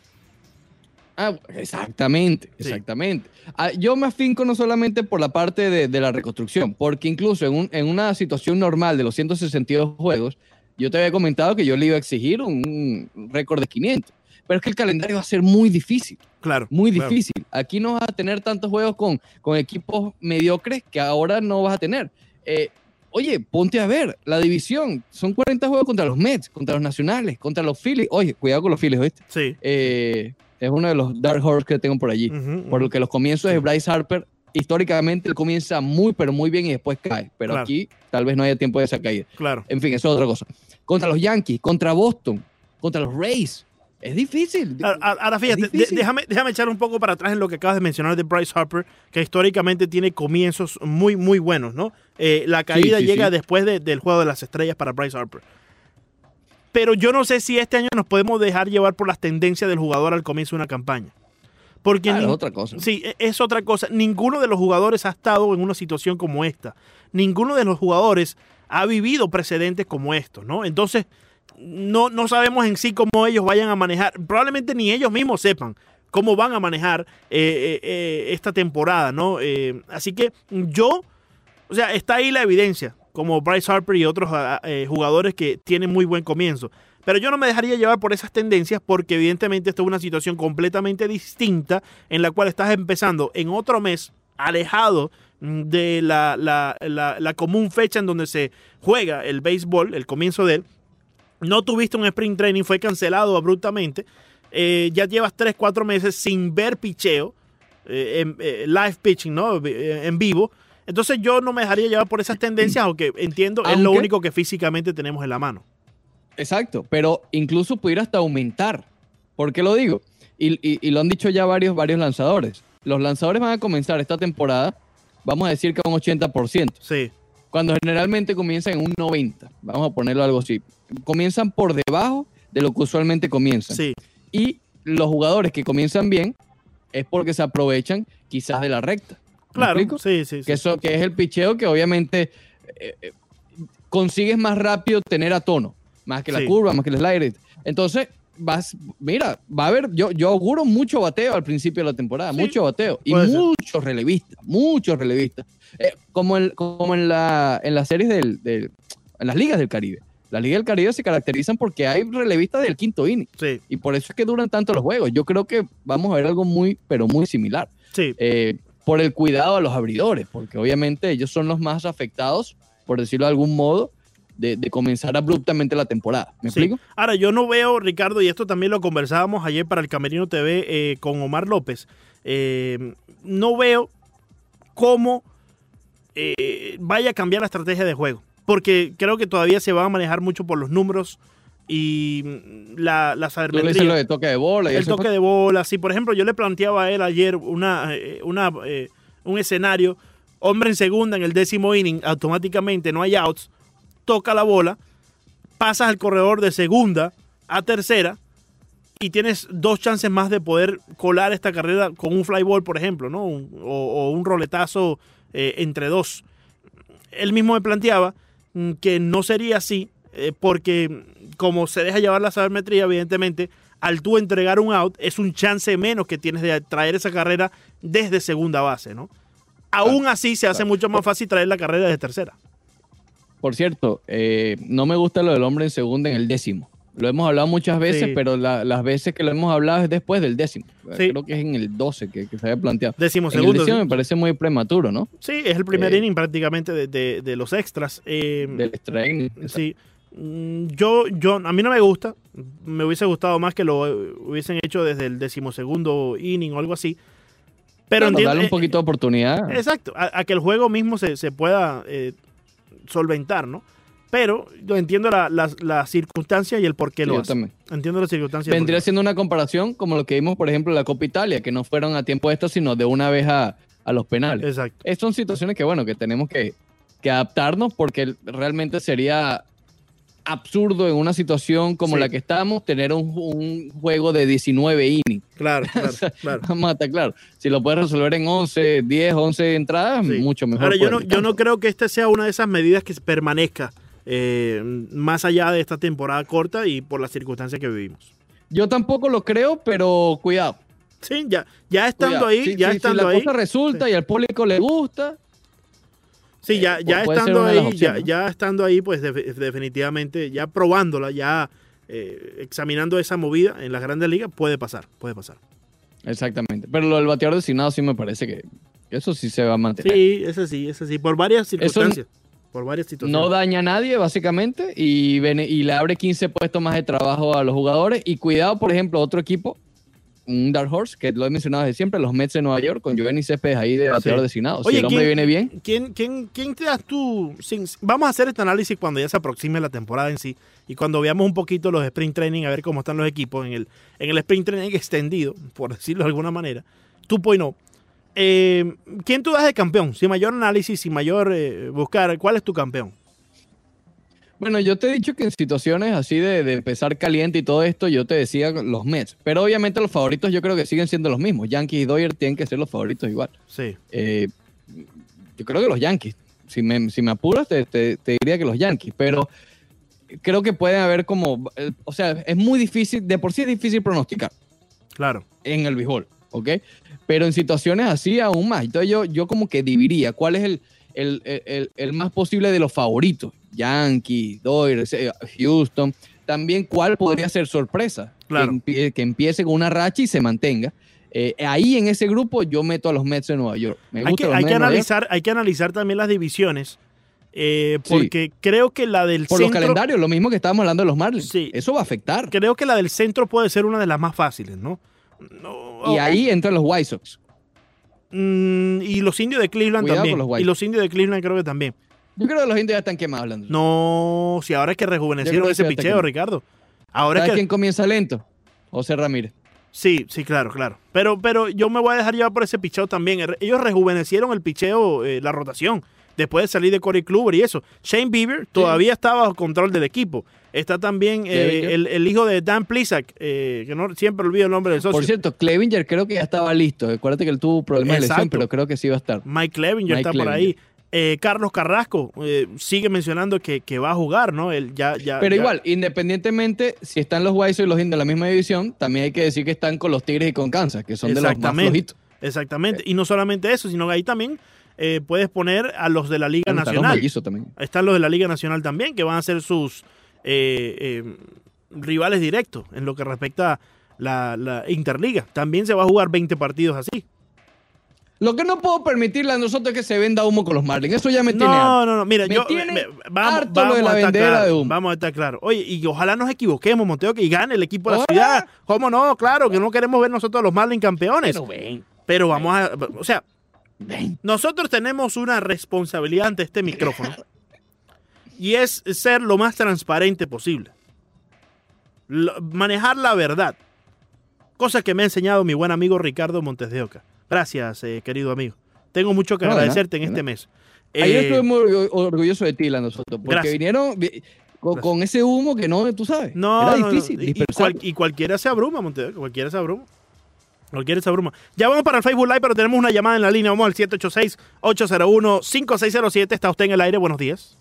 Ah, exactamente, exactamente. Ah, yo me afinco no solamente por la parte de, la reconstrucción, porque incluso en, un, en, una situación normal de los 162 juegos, yo te había comentado que yo le iba a exigir un récord de 500 pero es que el calendario va a ser muy difícil. Claro. Muy difícil. Aquí no vas a tener tantos juegos con, con equipos mediocres que ahora no vas a tener. Eh, oye, ponte a ver, la división, son 40 juegos contra los Mets, contra los Nacionales, contra los Phillies. Oye, cuidado con los Phillies, ¿viste? Sí. Eh, es uno de los Dark Horse que tengo por allí. Por lo que los comienzos de Bryce Harper, históricamente él comienza muy, pero muy bien y después cae. Pero aquí tal vez no haya tiempo de esa caída. Claro. En fin, eso es otra cosa. Contra los Yankees, contra Boston, contra los Rays. Es difícil. Ahora, fíjate, déjame, déjame echar un poco para atrás en lo que acabas de mencionar de Bryce Harper, que históricamente tiene comienzos muy, muy buenos, ¿no? Eh, la caída llega después del juego de las estrellas para Bryce Harper. Pero yo no sé si este año nos podemos dejar llevar por las tendencias del jugador al comienzo de una campaña. Porque ah, es otra cosa. Sí, e, es otra cosa. Ninguno de los jugadores ha estado en una situación como esta. Ninguno de los jugadores ha vivido precedentes como estos, ¿no? Entonces, no, no sabemos en sí cómo ellos vayan a manejar, probablemente ni ellos mismos sepan cómo van a manejar eh, eh, eh, esta temporada, ¿no? así que yo, o sea, está ahí la evidencia, como Bryce Harper y otros ah, jugadores que tienen muy buen comienzo. Pero yo no me dejaría llevar por esas tendencias porque evidentemente esto es una situación completamente distinta en la cual estás empezando en otro mes alejado de la, la, la, común fecha en donde se juega el béisbol, el comienzo de él. No tuviste un sprint training, fue cancelado abruptamente. Eh, ya llevas 3, 4 meses sin ver picheo, eh, en, eh, live pitching, ¿no? En vivo. Entonces yo no me dejaría llevar por esas tendencias, aunque entiendo, es lo único que físicamente tenemos en la mano. Exacto, pero incluso pudiera hasta aumentar. ¿Por qué lo digo? Y, y, lo han dicho ya varios, varios lanzadores. Los lanzadores van a comenzar esta temporada vamos a decir que un 80%. Sí. Cuando generalmente comienzan en un 90%, vamos a ponerlo algo así. Comienzan por debajo de lo que usualmente comienzan. Sí. Y los jugadores que comienzan bien es porque se aprovechan quizás de la recta. Claro, sí, sí, Que, eso, que es el picheo que obviamente eh, eh, consigues más rápido tener a tono, más que la curva, más que el slider. Entonces, vas, mira, va a haber, yo, yo auguro mucho bateo al principio de la temporada, mucho bateo y muchos relevistas, muchos relevistas, eh, como, en, como en, la, en las series del, en las ligas del Caribe. Las ligas del Caribe se caracterizan porque hay relevistas del quinto inning. Y por eso es que duran tanto los juegos. Yo creo que vamos a ver algo muy, pero muy similar. Sí. Eh, por el cuidado a los abridores, porque obviamente ellos son los más afectados, por decirlo de algún modo, de, comenzar abruptamente la temporada. ¿Me explico? Ahora, yo no veo, Ricardo, y esto también lo conversábamos ayer para el Camerino TV eh, con Omar López, eh, no veo cómo eh, vaya a cambiar la estrategia de juego, porque creo que todavía se va a manejar mucho por los números y la, la sabermetría. lo de toque de bola. el toque de bola, sí. Por ejemplo, yo le planteaba a él ayer una, una un escenario, hombre en segunda en el décimo inning, automáticamente no hay outs, toca la bola, pasas al corredor de segunda a tercera y tienes dos chances más de poder colar esta carrera con un fly ball, por ejemplo, ¿no? o, un roletazo eh, entre dos. Él mismo me planteaba mm, que no sería así, eh, porque como se deja llevar la sabermetría, evidentemente, al tú entregar un out, es un chance menos que tienes de traer esa carrera desde segunda base, ¿no? Aún así se hace mucho más fácil traer la carrera desde tercera. Por cierto, eh, no me gusta lo del hombre en segunda en el décimo. Lo hemos hablado muchas veces, pero las veces que lo hemos hablado es después del décimo. Creo que es en el 12 que, se había planteado. Décimo segundo. el décimo me parece muy prematuro, ¿no? Sí, es el primer eh, inning prácticamente de, los extras. Eh, del extra inning. Sí. Mm, yo, yo, a mí no me gusta. Me hubiese gustado más que lo hubiesen hecho desde el decimosegundo inning o algo así. Pero darle un poquito de oportunidad. Exacto, a, que el juego mismo se, se pueda solventar, ¿no? Pero yo entiendo la, la, circunstancia y el por qué lo hace. También. Entiendo la circunstancia. Vendría siendo una comparación como lo que vimos, por ejemplo, en la Copa Italia, que no fueron a tiempo de esto, sino de una vez a, los penales. Exacto. Estas son situaciones que, bueno, que tenemos que, que adaptarnos porque realmente sería absurdo en una situación como la que estamos tener un, juego de 19 innings. Claro, claro, claro. Vamos claro. Si lo puedes resolver en 11, 10, 11 entradas, mucho mejor. Ahora, yo no, yo no creo que esta sea una de esas medidas que permanezca eh, más allá de esta temporada corta y por las circunstancias que vivimos. Yo tampoco lo creo, pero cuidado. Sí, ya, ya estando ahí, ya estando si la cosa resulta y al público le gusta, Sí, ya, ya estando ahí, ya, estando ahí, pues definitivamente, ya probándola, ya eh, examinando esa movida en las grandes ligas, puede pasar, puede pasar. Exactamente. Pero lo del bateador designado sí me parece que eso sí se va a mantener. Sí, eso sí, eso sí, por varias circunstancias. por varias situaciones. No daña a nadie, básicamente, y, y le abre 15 puestos más de trabajo a los jugadores. Y cuidado, por ejemplo, otro equipo un Dark Horse, que lo he mencionado desde siempre, los Mets de Nueva York, con Giovanni Céspedes ahí de bateador designado. si el hombre viene bien. ¿quién, quién, quién te das tú? vamos a hacer este análisis cuando ya se aproxime la temporada en sí y cuando veamos un poquito los sprint training, a ver cómo están los equipos en el, en el sprint training extendido, por decirlo de alguna manera. Tú, pues no. Eh, ¿Quién tú das de campeón? Sin mayor análisis, sin mayor eh, buscar, ¿cuál es tu campeón? Bueno, yo te he dicho que en situaciones así de, empezar caliente y todo esto, yo te decía los Mets. Pero obviamente los favoritos yo creo que siguen siendo los mismos. Yankees y Dodgers tienen que ser los favoritos igual. Sí. Eh, yo creo que los Yankees. Si me, si me apuras, te, diría que los Yankees. Pero creo que pueden haber como. Eh, o sea, es muy difícil. De por sí es difícil pronosticar. Claro. En el béisbol, ¿ok? Pero en situaciones así aún más. Entonces yo, yo como que dividiría cuál es el, el, el, el más posible de los favoritos. Yankees, Dodgers, eh, Houston. también cuál podría ser sorpresa. Claro. Que, que empiece con una racha y se mantenga. Eh, ahí en ese grupo yo meto a los Mets de Nueva York. Me hay, que, los hay, que analizar, hay que analizar también las divisiones. eh, Sí. porque creo que la del por los centro. calendarios, lo mismo que estábamos hablando de los Marlins. Sí. Eso va a afectar. Creo que la del centro puede ser una de las más fáciles, ¿no? No, Y ahí entran los White Sox. Mm, y los indios de Cleveland Cuidado también. los y los indios de Cleveland creo que también. Yo creo que los indios ya están quemados hablando. No, si ahora es que rejuvenecieron ese picheo, Ricardo. Ahora es ¿Sabes que. quién comienza lento? José Ramírez. Sí, sí, claro, claro. Pero, pero yo me voy a dejar llevar por ese picheo también. Er- Ellos rejuvenecieron el picheo, eh, la rotación, después de salir de Corey Kluber y eso. Shane Bieber todavía está bajo control del equipo. Está también eh, el, el hijo de Dan Plisak, eh, que no siempre olvido el nombre del socio. Por cierto, Clevinger creo que ya estaba listo. Acuérdate que él tuvo problemas de lesión, pero creo que sí va a estar. Mike Clevinger Mike está por ahí. Eh, Carlos Carrasco eh, sigue mencionando que, que va a jugar, ¿no? Él ya, ya, Pero ya- igual, independientemente si están los Sox y los indios en la misma división, también hay que decir que están con los Tigres y con Kansas, que son de los más Exactamente. flojitos. Exactamente. Y no solamente eso, sino que ahí también eh, puedes poner a los de la Liga Están los Nacional. mellizos también. Están los de la Liga Nacional también, que van a ser sus eh, eh, rivales directos en lo que respecta a la, la Interliga. También se va a jugar 20 partidos así. Lo que no puedo permitirle a nosotros es que se venda humo con los Marlins. Eso ya me tiene No, no, no. Mira, Me yo. tiene me- vamos, harto lo de vamos la a estar vendedera claro, de humo. Vamos a estar claros. Oye, y ojalá nos equivoquemos, Monteo, que gane el equipo de la ciudad. ¿Cómo no? Claro, que no queremos ver nosotros a los Marlins campeones. Pero ven, Pero vamos a. O sea, ven. nosotros tenemos una responsabilidad ante este micrófono. y es ser lo más transparente posible. Lo- manejar la verdad. Cosa que me ha enseñado mi buen amigo Ricardo Montes de Oca. Gracias, eh, querido amigo. Tengo mucho que No, agradecerte en este mes. Ayer Eh, estuve muy orgu- orgulloso de ti, la nosotros, porque Gracias. vinieron vi- con, con ese humo que no, tú sabes. No, Era difícil Y, dispersarlo. cual- y cualquiera se abruma, Montevideo, cualquiera se abruma. Cualquiera se abruma. Ya vamos para el Facebook Live, pero tenemos una llamada en la línea. Vamos al 786-801-5607. Está usted en el aire. Buenos días.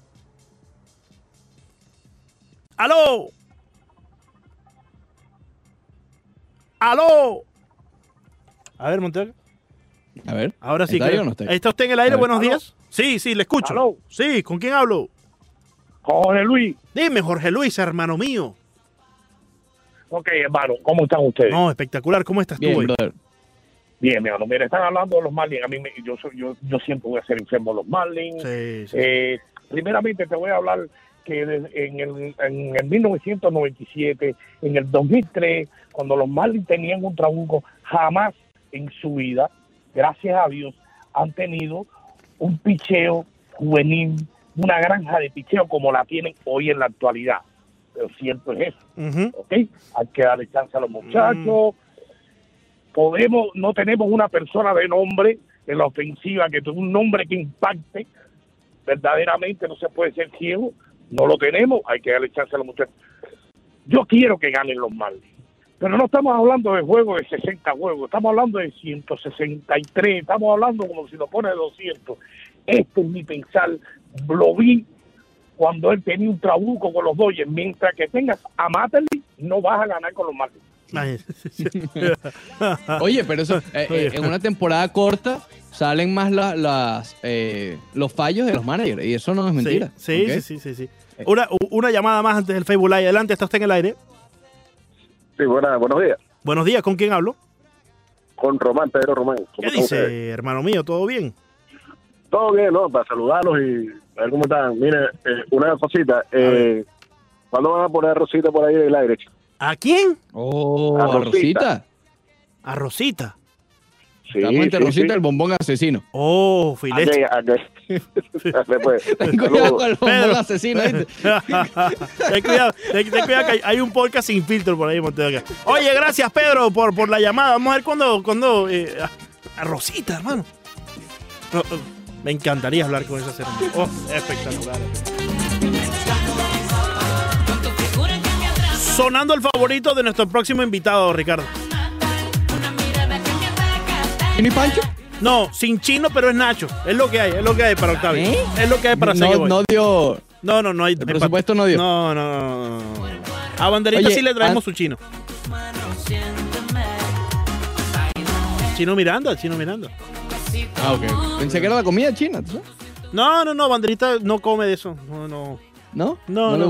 ¡Aló! ¡Aló! A ver, Montevideo. A ver. Ahora sí. ¿Está ahí creo. o no está usted en el aire? A ver. Buenos ¿Aló? días. Sí, sí, le escucho. ¿Aló? Sí, ¿con quién hablo? Jorge Luis. Dime, Jorge Luis, hermano mío. Ok, hermano, ¿cómo están ustedes? No, espectacular. ¿Cómo estás Bien, tú hoy? brother. Bien, mi hermano. Mira, están hablando de los Marlins. A mí, me- yo, soy, yo, yo siempre voy a ser enfermo de los Marlins. Sí, sí. Eh, primeramente te voy a hablar que en el, en el 1997, en el 2003, cuando los Marlins tenían un trabuco, jamás en su vida, gracias a Dios, han tenido un picheo juvenil, una granja de picheo como la tienen hoy en la actualidad. Pero cierto es eso. ¿ok? Hay que darle chance a los muchachos. Podemos, no tenemos una persona de nombre en la ofensiva que tenga un nombre que impacte. Verdaderamente no se puede ser ciego. No lo tenemos, hay que darle chance a los muchachos. Yo quiero que ganen los Marlins. Pero no estamos hablando de juegos de 60 juegos, estamos hablando de 163, estamos hablando como si lo pone de 200. Este es mi pensar, lo vi cuando él tenía un trabuco con los Dodgers. Mientras que tengas a Matterly, no vas a ganar con los Marlins. Oye, pero eso, eh, eh, en una temporada corta salen más la- las, eh, los fallos de los managers y eso no es mentira. Sí, sí, sí, sí, sí. Una, una llamada más antes del Facebook Live. Adelante, está usted en el aire. Sí, buena, buenos días. Buenos días, ¿con quién hablo? Con Román, Pedro Román. ¿Cómo ¿Qué dice, ustedes? hermano mío? ¿Todo bien? Todo bien, ¿no? Para saludarlos y a ver cómo están. Mire, eh, una cosita. Eh, ¿Cuándo van a poner a Rosita por ahí en el aire? ¿A quién? Oh, A. Rosita. A Rosita. Sí, sí, Rosita sí. el bombón asesino. Oh, ¿A filete. Después. Ten cuidado con el bombón Pedro. asesino. ten cuidado, ten, ten cuidado que hay, hay un podcast sin filtro por ahí, Montego. Oye, gracias, Pedro, por, por la llamada. Vamos a ver cuándo, cuándo eh, a, Rosita, hermano. No, eh, me encantaría hablar con esa humano. Oh, espectacular. Sonando el favorito de nuestro próximo invitado, Ricardo. ¿Y Pancho? No, sin chino, pero es Nacho. Es lo que hay, es lo que hay para Octavio. ¿Eh? Es lo que hay para no, seguir. no dio. no, no, no hay. El presupuesto no dio. No, no, no. A Banderita Oye, sí le traemos su chino. Chino Miranda, Chino Miranda. Ah, ok. Pensé que era la comida china. ¿tú sabes? No, no, no, Banderita no come de eso. No, no. ¿No? No, ¿No, le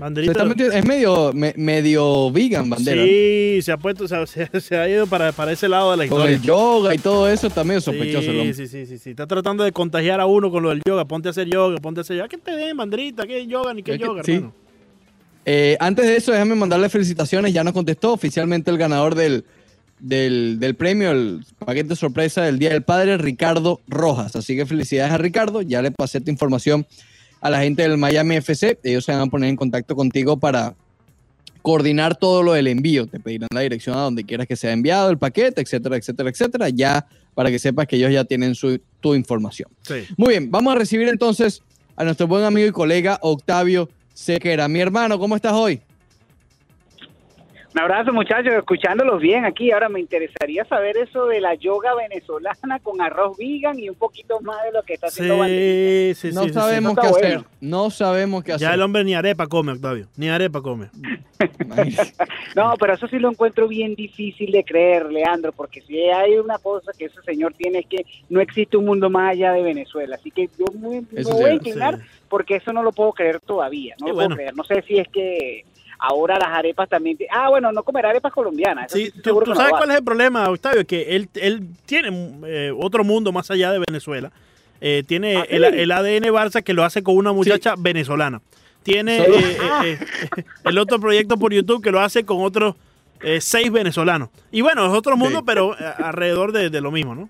es medio, medio vegan, bandera. Sí, se ha puesto, se, ha ido para, para, ese lado de la historia. Con el yoga y todo eso está medio sospechoso. Sí, sí, sí, sí, sí. Está tratando de contagiar a uno con lo del yoga. Ponte a hacer yoga, ponte a hacer yoga. ¿Qué te den, banderita? ¿Qué yoga ni qué yoga, hermano? Eh, antes de eso, déjame mandarle felicitaciones. Ya nos contestó oficialmente el ganador del, del, del, premio, el paquete sorpresa del Día del Padre, Ricardo Rojas. Así que felicidades a Ricardo. Ya le pasé tu información a la gente del Miami FC. Ellos se van a poner en contacto contigo para coordinar todo lo del envío. Te pedirán la dirección a donde quieras que sea enviado el paquete, etcétera, etcétera, etcétera. Ya para que sepas que ellos ya tienen su, tu información. Muy bien, vamos a recibir entonces a nuestro buen amigo y colega Octavio Sequera. Mi hermano, ¿cómo estás hoy? Un abrazo muchachos, escuchándolos bien aquí. Ahora me interesaría saber eso de la yoga venezolana con arroz vegan y un poquito más de lo que está haciendo sí, sí, no sabemos qué hacer. No sabemos qué hacer. Ya el hombre ni arepa come, Octavio. Ni arepa come. no, pero eso sí lo encuentro bien difícil de creer, Leandro, porque si hay una cosa que ese señor tiene es que no existe un mundo más allá de Venezuela. Así que yo me, voy a inclinar porque eso no lo puedo creer todavía. No lo puedo creer. No sé si es que ahora las arepas también. Ah, bueno, no comer arepas colombianas. Sí, tú, sabes cuál es el problema, Octavio, que él, él tiene eh, otro mundo más allá de Venezuela. Eh, tiene ah, el, ADN Barça que lo hace con una muchacha venezolana. Tiene eh, el otro proyecto por YouTube que lo hace con otros seis venezolanos. Y bueno, es otro mundo, pero alrededor de lo mismo, ¿no?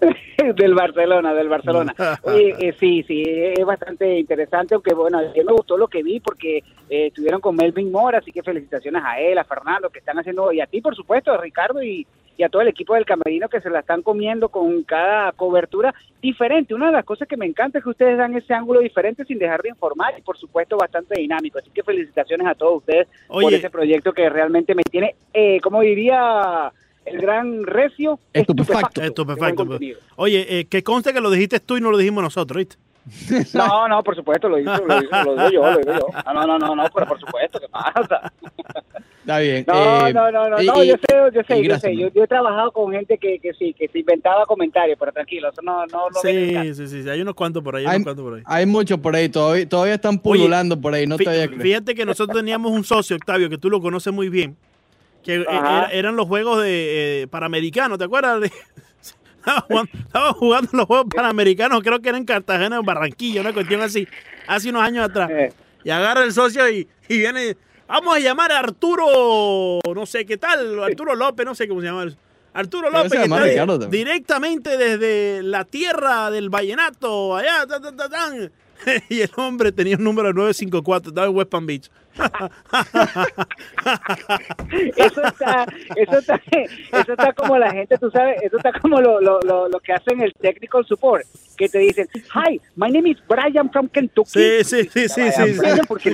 del Barcelona, del Barcelona. Eh, sí, sí, es bastante interesante, aunque bueno, a mí me gustó lo que vi porque eh, estuvieron con Melvin Mora, así que felicitaciones a él, a Fernando, que están haciendo, y a ti por supuesto, a Ricardo y, a todo el equipo del Camerino que se la están comiendo con cada cobertura diferente. Una de las cosas que me encanta es que ustedes dan ese ángulo diferente sin dejar de informar y por supuesto bastante dinámico. Así que felicitaciones a todos ustedes por ese proyecto que realmente me tiene, eh, como diría el gran recio estupefacto. Estupefacto. Oye, eh, que conste que lo dijiste tú y no lo dijimos nosotros, ¿viste? No, no, por supuesto, lo, hizo, lo, digo yo, lo digo yo. No, no, no, no, pero por supuesto, ¿qué pasa? Está bien. No, eh, no, no, no, no, yo sé, yo sé, yo sé. Yo, he trabajado con gente que, que sí, que se inventaba comentarios, pero tranquilo, eso no, no lo Sí, sí, sí, hay unos cuantos por ahí, hay, unos cuantos por ahí. Hay muchos por ahí, todavía, todavía están pululando por ahí, no te Fíjate que nosotros teníamos un socio, Octavio, que tú lo conoces muy bien, que eh, eran los juegos de eh, panamericanos, ¿te acuerdas? Estaba jugando, los juegos panamericanos, creo que era en Cartagena o Barranquilla, una cuestión así, hace unos años atrás. Eh. Y agarra el socio y, viene, vamos a llamar a Arturo, no sé qué tal, Arturo López, no sé cómo se llama. Arturo López, que directamente desde la tierra del vallenato, allá, y el hombre tenía un número 954, estaba en West Palm Beach. Eso está, eso está, eso está como la gente, tú sabes, eso está como lo, lo, lo, que hacen el technical support, que te dicen, hi, my name is Brian from Kentucky. Sí, sí, sí, sí, sí,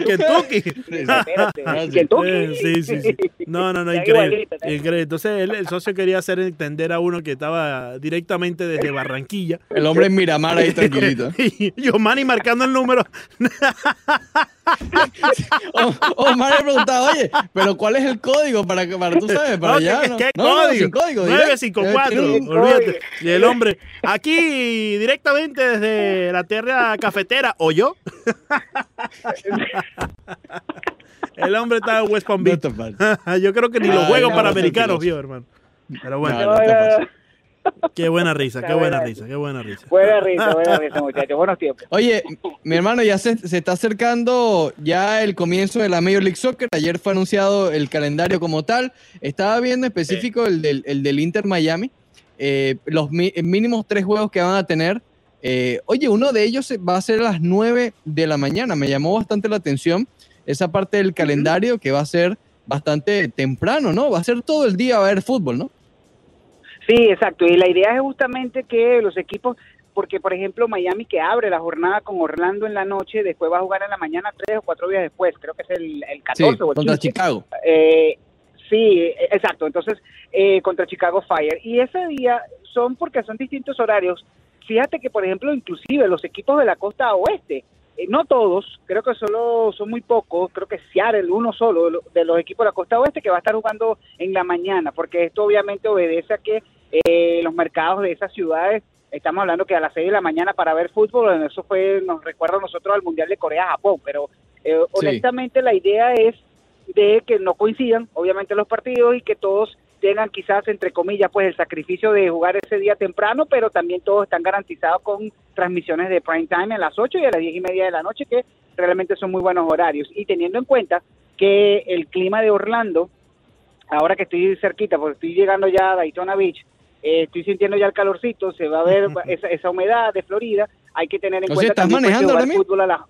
Kentucky. Kentucky. Sí, sí, sí. No, no, no, increíble. increíble. Entonces el, el, socio quería hacer entender a uno que estaba directamente desde Barranquilla. El hombre en Miramar ahí tranquilito. y Giovanni marcando el número. Omar le preguntaba, oye, pero ¿cuál es el código para, para tú sabes, para allá? ¿Qué, código? código 954, olvídate. Y el hombre, aquí directamente desde la tierra cafetera, ¿o yo? el hombre está en West Palm Beach. yo creo que ni los juegos para americanos vio, hermano. Pero bueno. Qué buena risa, qué buena risa, qué buena risa. Buena risa, buena risa, muchachos. Buenos tiempos. Oye, mi hermano, ya se, se, está acercando ya el comienzo de la Major League Soccer. Ayer fue anunciado el calendario como tal. Estaba viendo específico el, del, el del Inter Miami. Eh, los mínimos tres juegos que van a tener. Eh, oye, uno de ellos va a ser a las 9 de la mañana. Me llamó bastante la atención esa parte del calendario que va a ser bastante temprano, ¿no? Va a ser todo el día va a haber fútbol, ¿no? Sí, exacto. Y la idea es justamente que los equipos, porque por ejemplo Miami que abre la jornada con Orlando en la noche, después va a jugar en la mañana tres o cuatro días después, creo que es el, el 14 o el contra Chicago. Eh, sí, exacto. Entonces, eh, contra Chicago Fire. Y ese día son porque son distintos horarios. Fíjate que, por ejemplo, inclusive los equipos de la costa oeste, eh, no todos, creo que solo son muy pocos, creo que Seattle, uno solo de los equipos de la costa oeste que va a estar jugando en la mañana, porque esto obviamente obedece a que eh, los mercados de esas ciudades, estamos hablando que a las 6 de la mañana para ver fútbol, eso fue, nos recuerda a nosotros al Mundial de Corea-Japón, pero Eh, honestamente, la idea es de que no coincidan, obviamente, los partidos y que todos tengan quizás, entre comillas, pues el sacrificio de jugar ese día temprano, pero también todos están garantizados con transmisiones de prime time a las 8 y a las 10 y media de la noche, que realmente son muy buenos horarios. Y teniendo en cuenta que el clima de Orlando, ahora que estoy cerquita, porque estoy llegando ya a Daytona Beach, eh, estoy sintiendo ya el calorcito, se va a ver esa, esa humedad de Florida, hay que tener en cuenta estás también, pues, manejando que ahora fútbol a la-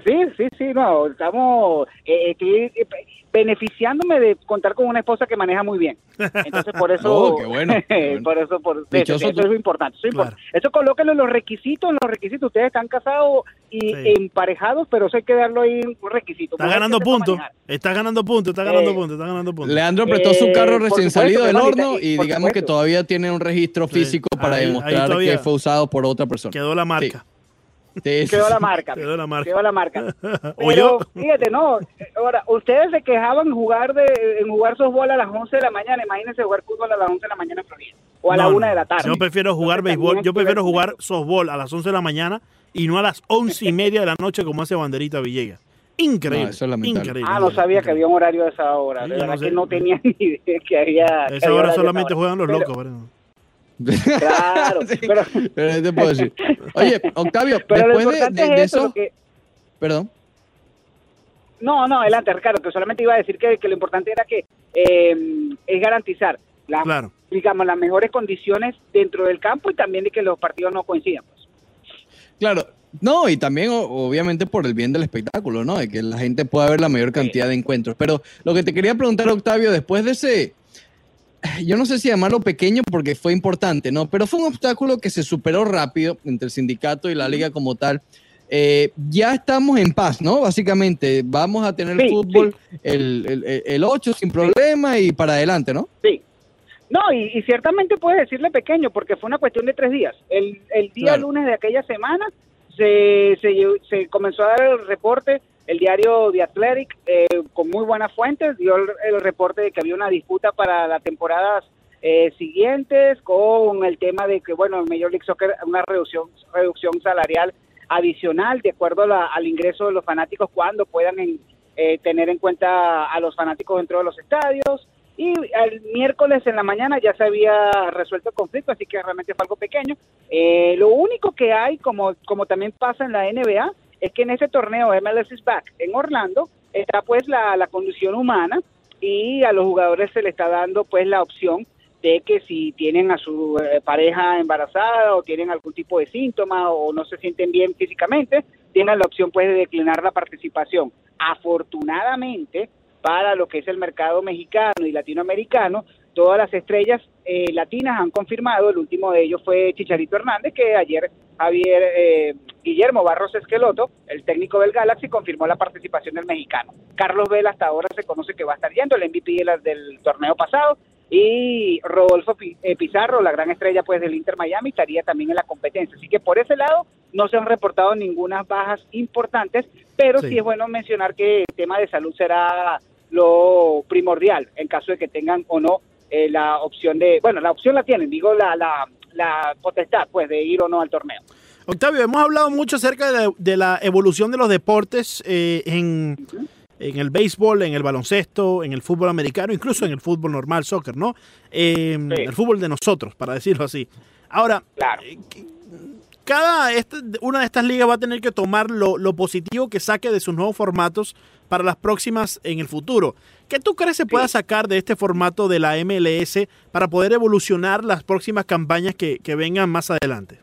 sí, sí, sí, no, estamos, eh, estoy eh, beneficiándome de contar con una esposa que maneja muy bien. Entonces, por eso, Oh, qué bueno, qué bueno. por eso, por eso, eso es importante. Eso, es Claro. importante. eso colóquenlo en los requisitos, en los requisitos. Ustedes están casados y Sí. emparejados, pero eso hay que darlo ahí en un requisito. Está ganando puntos. Está ganando puntos, está ganando Eh, puntos, está ganando puntos. Leandro prestó su Eh, carro recién supuesto, salido del horno y digamos que todavía tiene un registro Sí. físico para Ahí- demostrar que fue usado por otra persona. Quedó la marca. Sí, sí, Quedó sí. la marca. Quedó la marca. Quedó la marca. O Pero yo. fíjate, no, ahora, ustedes se quejaban jugar de, en jugar softball a las 11 de la mañana, imagínense jugar fútbol a las 11 de la mañana en Florida, o a la No, 1 no. de la tarde. Yo prefiero jugar Entonces, béisbol, yo prefiero jugar softball a las 11 de la mañana y no a las 11 y media de la noche como hace Banderita Villegas. Increíble. No, eso es lamentable. increíble, Ah, no increíble, sabía que había un horario de esa hora, Sí, de yo verdad no sé. que no tenía ni idea que había... A que esa había hora solamente de esa hora. juegan los Pero- locos. ¿verdad? Claro, Sí, pero, pero ¿qué te puedo decir? Oye, Octavio, pero después de, eso, eso, lo que- perdón. No, no, adelante, Ricardo, que solamente iba a decir que, que lo importante era que eh, es garantizar las, Claro. digamos, las mejores condiciones dentro del campo y también de que los partidos no coincidan. pues. Claro, no, y también obviamente por el bien del espectáculo, ¿no? De que la gente pueda ver la mayor cantidad de encuentros. Pero lo que te quería preguntar, Octavio, después de ese, yo no sé si llamarlo pequeño porque fue importante, ¿no? Pero fue un obstáculo que se superó rápido entre el sindicato y la liga como tal. Eh, ya estamos en paz, ¿no? Básicamente, vamos a tener Sí, fútbol el, el, el 8 sin problema y para adelante, ¿no? Sí. No, y, y ciertamente puedes decirle pequeño, porque fue una cuestión de tres días. El, el día Claro. lunes de aquella semana se, se, se comenzó a dar el reporte, el diario The Athletic, eh, con muy buenas fuentes, dio el, reporte de que había una disputa para las temporadas eh, siguientes con el tema de que, bueno, el Major League Soccer, una reducción, reducción salarial adicional de acuerdo la- al ingreso de los fanáticos cuando puedan en- eh, tener en cuenta a los fanáticos dentro de los estadios. Y el miércoles en la mañana ya se había resuelto el conflicto, así que realmente fue algo pequeño. Eh, lo único que hay, como, como también pasa en la NBA, es que en ese torneo MLS is Back en Orlando está pues la, la condición humana y a los jugadores se le está dando pues la opción de que si tienen a su eh, pareja embarazada o tienen algún tipo de síntoma o no se sienten bien físicamente, tienen la opción pues de declinar la participación. Afortunadamente, para lo que es el mercado mexicano y latinoamericano, todas las estrellas eh, latinas han confirmado, el último de ellos fue Chicharito Hernández, que ayer Javier eh, Guillermo Barros Esqueloto, el técnico del Galaxy, confirmó la participación del mexicano. Carlos Vela hasta ahora se conoce que va a estar yendo, el MVP del torneo pasado, y Rodolfo eh, Pizarro, la gran estrella pues del Inter Miami, estaría también en la competencia. Así que por ese lado no se han reportado ninguna bajas importantes, pero sí. Sí. es bueno mencionar que el tema de salud será lo primordial en caso de que tengan o no eh, la opción de, bueno, la opción la tienen, digo la, la, la potestad pues de ir o no al torneo. Octavio, hemos hablado mucho acerca de la, de la evolución de los deportes eh, en, en el béisbol, en el baloncesto, en el fútbol americano, incluso en el fútbol normal, soccer, ¿no? Eh, Sí. El fútbol de nosotros, para decirlo así. Ahora, Claro. eh, cada este- una de estas ligas va a tener que tomar lo, lo positivo que saque de sus nuevos formatos para las próximas en el futuro. ¿Qué tú crees se pueda sacar de este formato de la MLS para poder evolucionar las próximas campañas que, que vengan más adelante?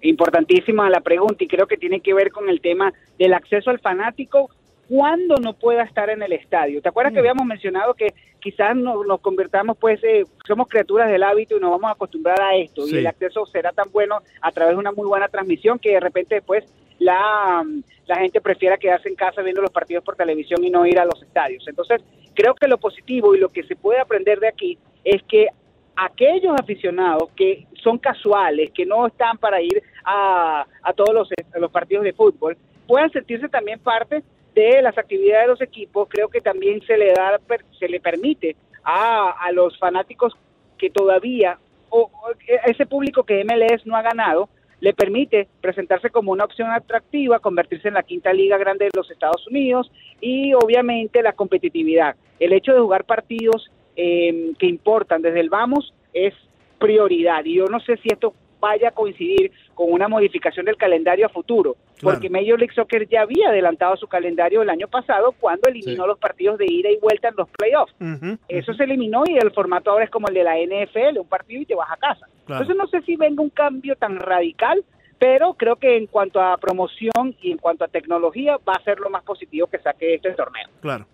Importantísima la pregunta y creo que tiene que ver con el tema del acceso al fanático cuando no pueda estar en el estadio. ¿Te acuerdas que habíamos mencionado que quizás nos, nos convirtamos, pues, eh, somos criaturas del hábito y nos vamos a acostumbrar a esto Sí. y el acceso será tan bueno a través de una muy buena transmisión que de repente después la, la gente prefiera quedarse en casa viendo los partidos por televisión y no ir a los estadios. Entonces, creo que lo positivo y lo que se puede aprender de aquí es que aquellos aficionados que son casuales, que no están para ir a, a todos los, los partidos de fútbol, puedan sentirse también parte de las actividades de los equipos. Creo que también se le da, se le permite a, a los fanáticos que todavía, o, o ese público que MLS no ha ganado, le permite presentarse como una opción atractiva, convertirse en la quinta liga grande de los Estados Unidos y obviamente la competitividad. El hecho de jugar partidos eh, que importan desde el vamos es prioridad y yo no sé si esto vaya a coincidir con una modificación del calendario a futuro, porque Major League Soccer ya había adelantado su calendario el año pasado cuando eliminó los partidos de ida y vuelta en los playoffs. Eso se eliminó y el formato ahora es como el de la NFL, un partido y te vas a casa. Entonces no sé si venga un cambio tan radical, pero creo que en cuanto a promoción y en cuanto a tecnología va a ser lo más positivo que saque este torneo. Claro.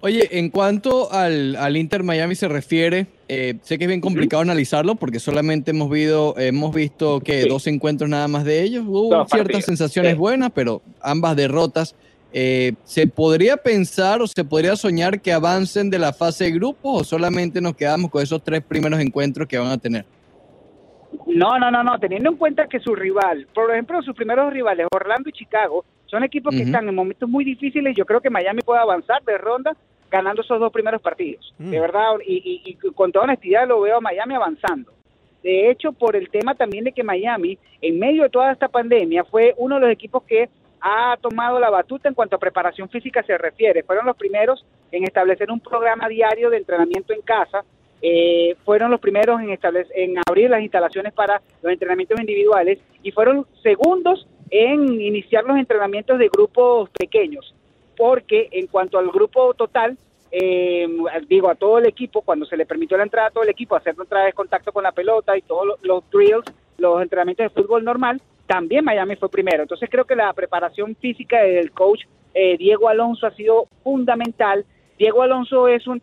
Oye, en cuanto al, al Inter Miami se refiere, eh, sé que es bien complicado analizarlo porque solamente hemos, visto, hemos visto que dos encuentros nada más de ellos. Hubo ciertas sensaciones buenas, pero ambas derrotas. Eh, ¿Se podría pensar o se podría soñar que avancen de la fase de grupo o solamente nos quedamos con esos tres primeros encuentros que van a tener? No, no, no, no, teniendo en cuenta que su rival, por ejemplo, sus primeros rivales, Orlando y Chicago, son equipos que están en momentos muy difíciles. Yo creo que Miami puede avanzar de ronda ganando esos dos primeros partidos. De mm. verdad, y, con toda honestidad lo veo a Miami avanzando. De hecho, por el tema también de que Miami, en medio de toda esta pandemia, fue uno de los equipos que ha tomado la batuta en cuanto a preparación física se refiere. Fueron los primeros en establecer un programa diario de entrenamiento en casa. Eh, fueron los primeros en, en abrir las instalaciones para los entrenamientos individuales y fueron segundos en iniciar los entrenamientos de grupos pequeños porque en cuanto al grupo total, eh, digo a todo el equipo, cuando se le permitió la entrada a todo el equipo, hacer otra vez contacto con la pelota y todos los, drills, los entrenamientos de fútbol normal, también Miami fue primero. Entonces creo que la preparación física del coach eh, Diego Alonso ha sido fundamental. Diego Alonso es un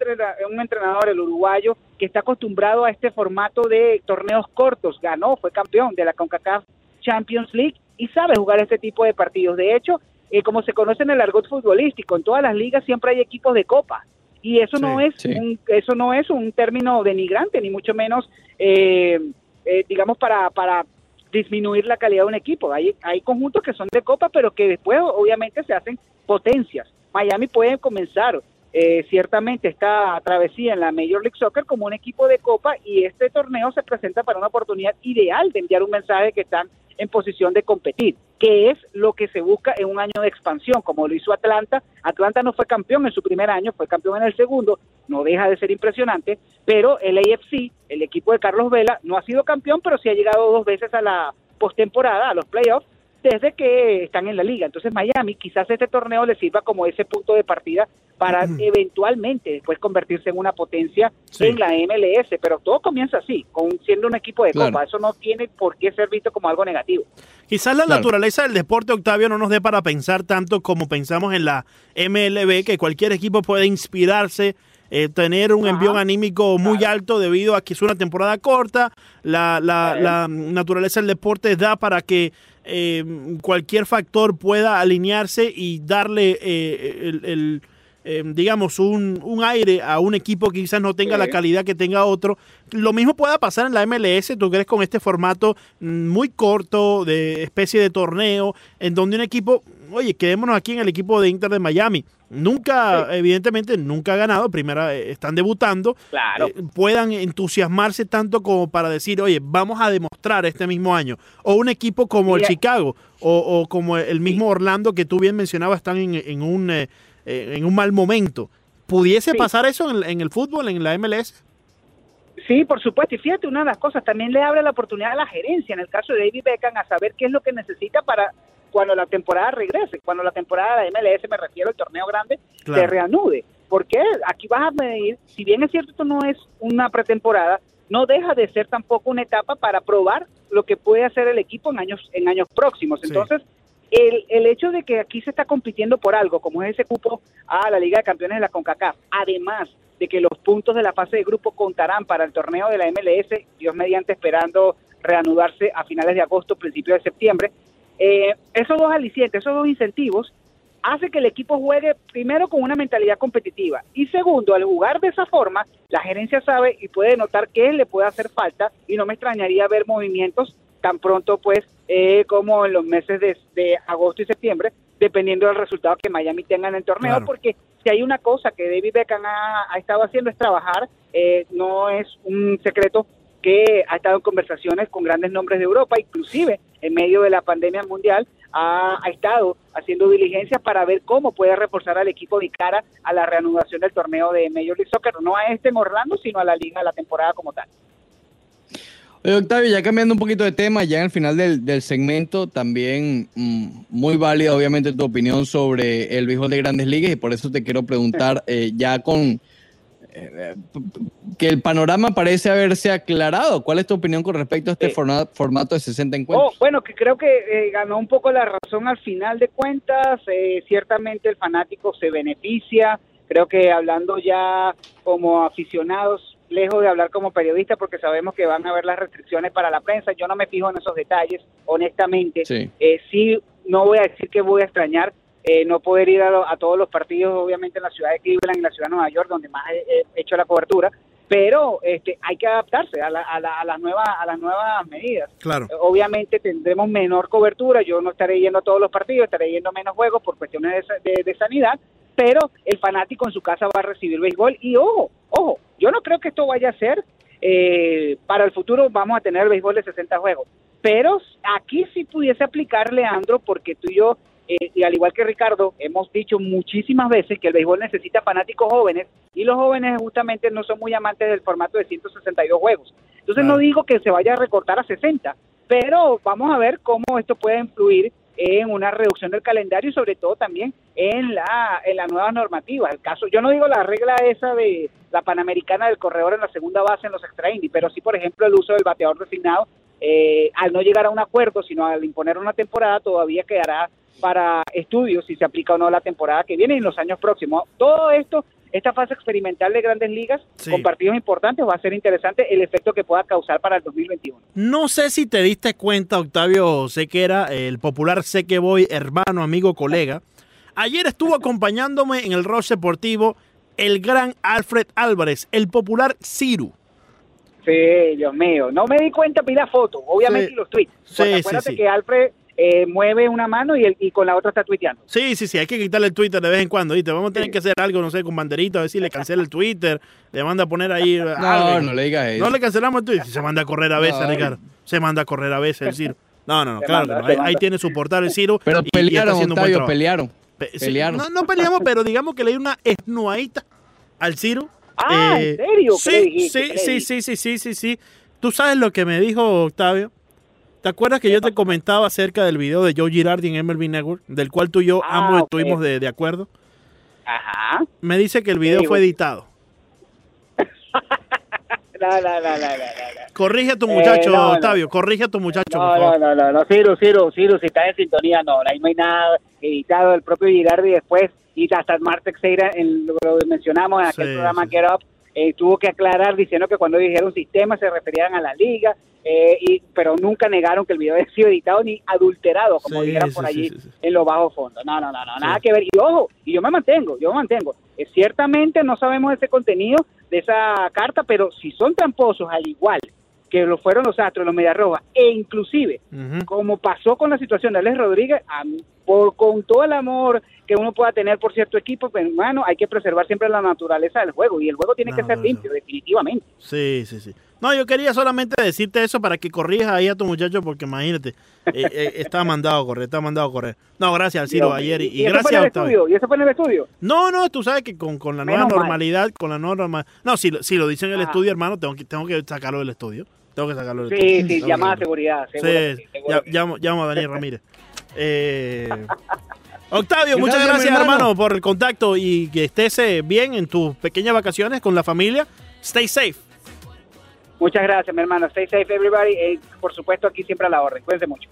un entrenador, el uruguayo, que está acostumbrado a este formato de torneos cortos. Ganó, fue campeón de la CONCACAF Champions League y sabe jugar este tipo de partidos. De hecho, eh, como se conoce en el argot futbolístico, en todas las ligas siempre hay equipos de copa. Y eso no es un, eso no es un término denigrante ni mucho menos eh, eh, digamos para para disminuir la calidad de un equipo. Hay hay conjuntos que son de copa pero que después obviamente se hacen potencias. Miami puede comenzar eh, ciertamente esta travesía en la Major League Soccer como un equipo de copa y este torneo se presenta para una oportunidad ideal de enviar un mensaje que están en posición de competir, que es lo que se busca en un año de expansión, como lo hizo Atlanta. Atlanta no fue campeón en su primer año, fue campeón en el segundo, no deja de ser impresionante, pero el AFC, el equipo de Carlos Vela, no ha sido campeón, pero sí ha llegado dos veces a la postemporada, a los playoffs, desde que están en la liga. Entonces Miami quizás este torneo le sirva como ese punto de partida para eventualmente después convertirse en una potencia en la MLS, pero todo comienza así, con siendo un equipo de copa, eso no tiene por qué ser visto como algo negativo. Quizás la naturaleza del deporte, Octavio, no nos dé para pensar tanto como pensamos en la MLB, que cualquier equipo puede inspirarse eh, tener un envío anímico muy alto debido a que es una temporada corta, la, la naturaleza del deporte da para que eh, cualquier factor pueda alinearse y darle eh, el, eh, digamos, un, un, aire a un equipo que quizás no tenga la calidad que tenga otro. Lo mismo pueda pasar en la MLS, ¿tú crees con este formato muy corto de especie de torneo, en donde un equipo, oye, quedémonos aquí en el equipo de Inter de Miami, Nunca, evidentemente, nunca ha ganado, primera, eh, están debutando, claro. Eh, puedan entusiasmarse tanto como para decir, oye, vamos a demostrar este mismo año. O un equipo como el Chicago, o, como el mismo Orlando que tú bien mencionabas, están en, un, eh, en un mal momento. ¿Pudiese pasar eso en, en, el fútbol, en la MLS? Sí, por supuesto. Y fíjate, una de las cosas, también le abre la oportunidad a la gerencia, en el caso de David Beckham, a saber qué es lo que necesita para cuando la temporada regrese, cuando la temporada de MLS, me refiero al torneo grande, se reanude. Porque aquí vas a medir, si bien es cierto esto no es una pretemporada, no deja de ser tampoco una etapa para probar lo que puede hacer el equipo en años, en años próximos. Entonces, el, el hecho de que aquí se está compitiendo por algo, como es ese cupo a la Liga de Campeones de la CONCACAF, además de que los puntos de la fase de grupo contarán para el torneo de la MLS, Dios mediante esperando reanudarse a finales de agosto, principios de septiembre, eh, esos dos alicientes, esos dos incentivos, hace que el equipo juegue primero con una mentalidad competitiva y segundo, al jugar de esa forma, la gerencia sabe y puede notar qué le puede hacer falta y no me extrañaría ver movimientos tan pronto pues eh, como en los meses de, agosto y septiembre, dependiendo del resultado que Miami tenga en el torneo, porque si hay una cosa que David Beckham ha, estado haciendo es trabajar, eh, no es un secreto que ha estado en conversaciones con grandes nombres de Europa, inclusive en medio de la pandemia mundial, ha, estado haciendo diligencias para ver cómo puede reforzar al equipo de cara a la reanudación del torneo de Major League Soccer, no a este en Orlando, sino a la liga, a la temporada como tal. Oye, Octavio, ya cambiando un poquito de tema, ya en el final del, segmento, también mm, muy válida obviamente tu opinión sobre el béisbol de grandes ligas y por eso te quiero preguntar eh, ya con eh, que el panorama parece haberse aclarado. ¿Cuál es tu opinión con respecto a este formato de 60 encuentros? Oh, bueno, que creo que eh, ganó un poco la razón al final de cuentas. ciertamente el fanático se beneficia. Creo que hablando ya como aficionados lejos de hablar como periodista porque sabemos que van a haber las restricciones para la prensa. Yo no me fijo en esos detalles, honestamente. Sí, eh, sí no voy a decir que voy a extrañar eh, no poder ir a, todos los partidos, obviamente en la ciudad de Cleveland y la ciudad de Nueva York, donde más he, hecho la cobertura, pero este, hay que adaptarse a, la, a, la, a, las nuevas a las nuevas medidas. Claro. obviamente tendremos menor cobertura, yo no estaré yendo a todos los partidos, estaré yendo menos juegos por cuestiones de, de sanidad, pero el fanático en su casa va a recibir béisbol y ojo, ojo, yo no creo que esto vaya a ser eh, para el futuro vamos a tener el béisbol de 60 juegos, pero aquí sí pudiese aplicar, Leandro, porque tú y yo, eh, y al igual que Ricardo, hemos dicho muchísimas veces que el béisbol necesita fanáticos jóvenes y los jóvenes justamente no son muy amantes del formato de 162 juegos. Entonces no digo que se vaya a recortar a 60, pero vamos a ver cómo esto puede influir en una reducción del calendario y sobre todo también en la, en la nueva normativa. El caso, yo no digo la regla esa de la panamericana del corredor en la segunda base en los extra pero sí, por ejemplo, el uso del bateador designado, eh, al no llegar a un acuerdo, sino al imponer una temporada, todavía quedará para estudios si se aplica o no la temporada que viene en los años próximos. Todo esto esta fase experimental de grandes ligas con partidos importantes va a ser interesante el efecto que pueda causar para el 2021. No sé si te diste cuenta, Octavio Sequera, el popular Sé que voy, hermano, amigo, colega. Ayer estuvo acompañándome en el Roche Deportivo el gran Alfred Álvarez, el popular Ciru. Sí, Dios mío. No me di cuenta, pide foto, obviamente, los tweets. Sí, acuérdate que Alfred eh, mueve una mano y, el, y con la otra está tuiteando. Sí, sí, sí, hay que quitarle el Twitter de vez en cuando, ¿viste? Vamos a tener que hacer algo, no sé, con banderita, a ver si le cancela el Twitter, le manda a poner ahí. No, no le digas eso. No le cancelamos el Twitter, se manda a correr a veces, Ricardo. Se manda a correr a veces el Ciro. No, no, no, claro, ahí, tiene su portal el Ciro. Pero pelearon, Octavio, pelearon. pelearon. No, no peleamos, pero digamos que le di una esnuadita al Ciro. Ah, ¿en eh, serio? Sí, sí, sí, sí, sí, sí, sí, sí. ¿Tú sabes lo que me dijo Octavio? ¿Te acuerdas que yo te comentaba acerca del video de Joe Girardi en MLB Network, del cual tú y yo ah, ambos estuvimos de, acuerdo? Ajá. Me dice que el video fue editado. no, no, no, no, no, Corrige a tu muchacho, eh, Octavio, corrige a tu muchacho. No, no, no, no, no, Ciro, Ciro, Ciro, si estás en sintonía, no, ahí no hay nada editado. El propio Girardi después, y hasta Mark Teixeira, en, lo mencionamos en aquel programa Get Up, eh, tuvo que aclarar diciendo que cuando dijeron sistema se referían a la liga, eh, y, pero nunca negaron que el video había sido editado ni adulterado, como dijeron por allí en los bajos fondos. No, no, no, no nada que ver. Y ojo, y yo me mantengo, yo me mantengo. Eh, ciertamente no sabemos ese contenido de esa carta, pero si son tramposos, al igual que lo fueron los Astros, los Mediarrojas, e inclusive, como pasó con la situación de Alex Rodríguez, por, con todo el amor que uno pueda tener por cierto equipo, pero hermano, hay que preservar siempre la naturaleza del juego, y el juego tiene que ser limpio, definitivamente. Sí, sí, sí. No, yo quería solamente decirte eso para que corrijas ahí a tu muchacho, porque imagínate, eh, eh, está mandado a correr, está mandado a correr. No, gracias, Ciro, ayer. Y, gracias, Octavio. ¿Y eso fue en el estudio? No, no, tú sabes que con, con la nueva normalidad, con la nueva No, si, si lo dicen en el estudio, hermano, tengo que, tengo que sacarlo del estudio. Tengo que sacarlo del estudio. Sí, sí, llamada a seguridad. sí, llamo, llamo, a Daniel Ramírez. Eh, Octavio, muchas gracias, hermano. por el contacto y que estés eh, bien en tus pequeñas vacaciones con la familia. Stay safe. Muchas gracias, mi hermano. Stay safe, everybody. Y por supuesto, aquí siempre a la orden. Cuídense mucho.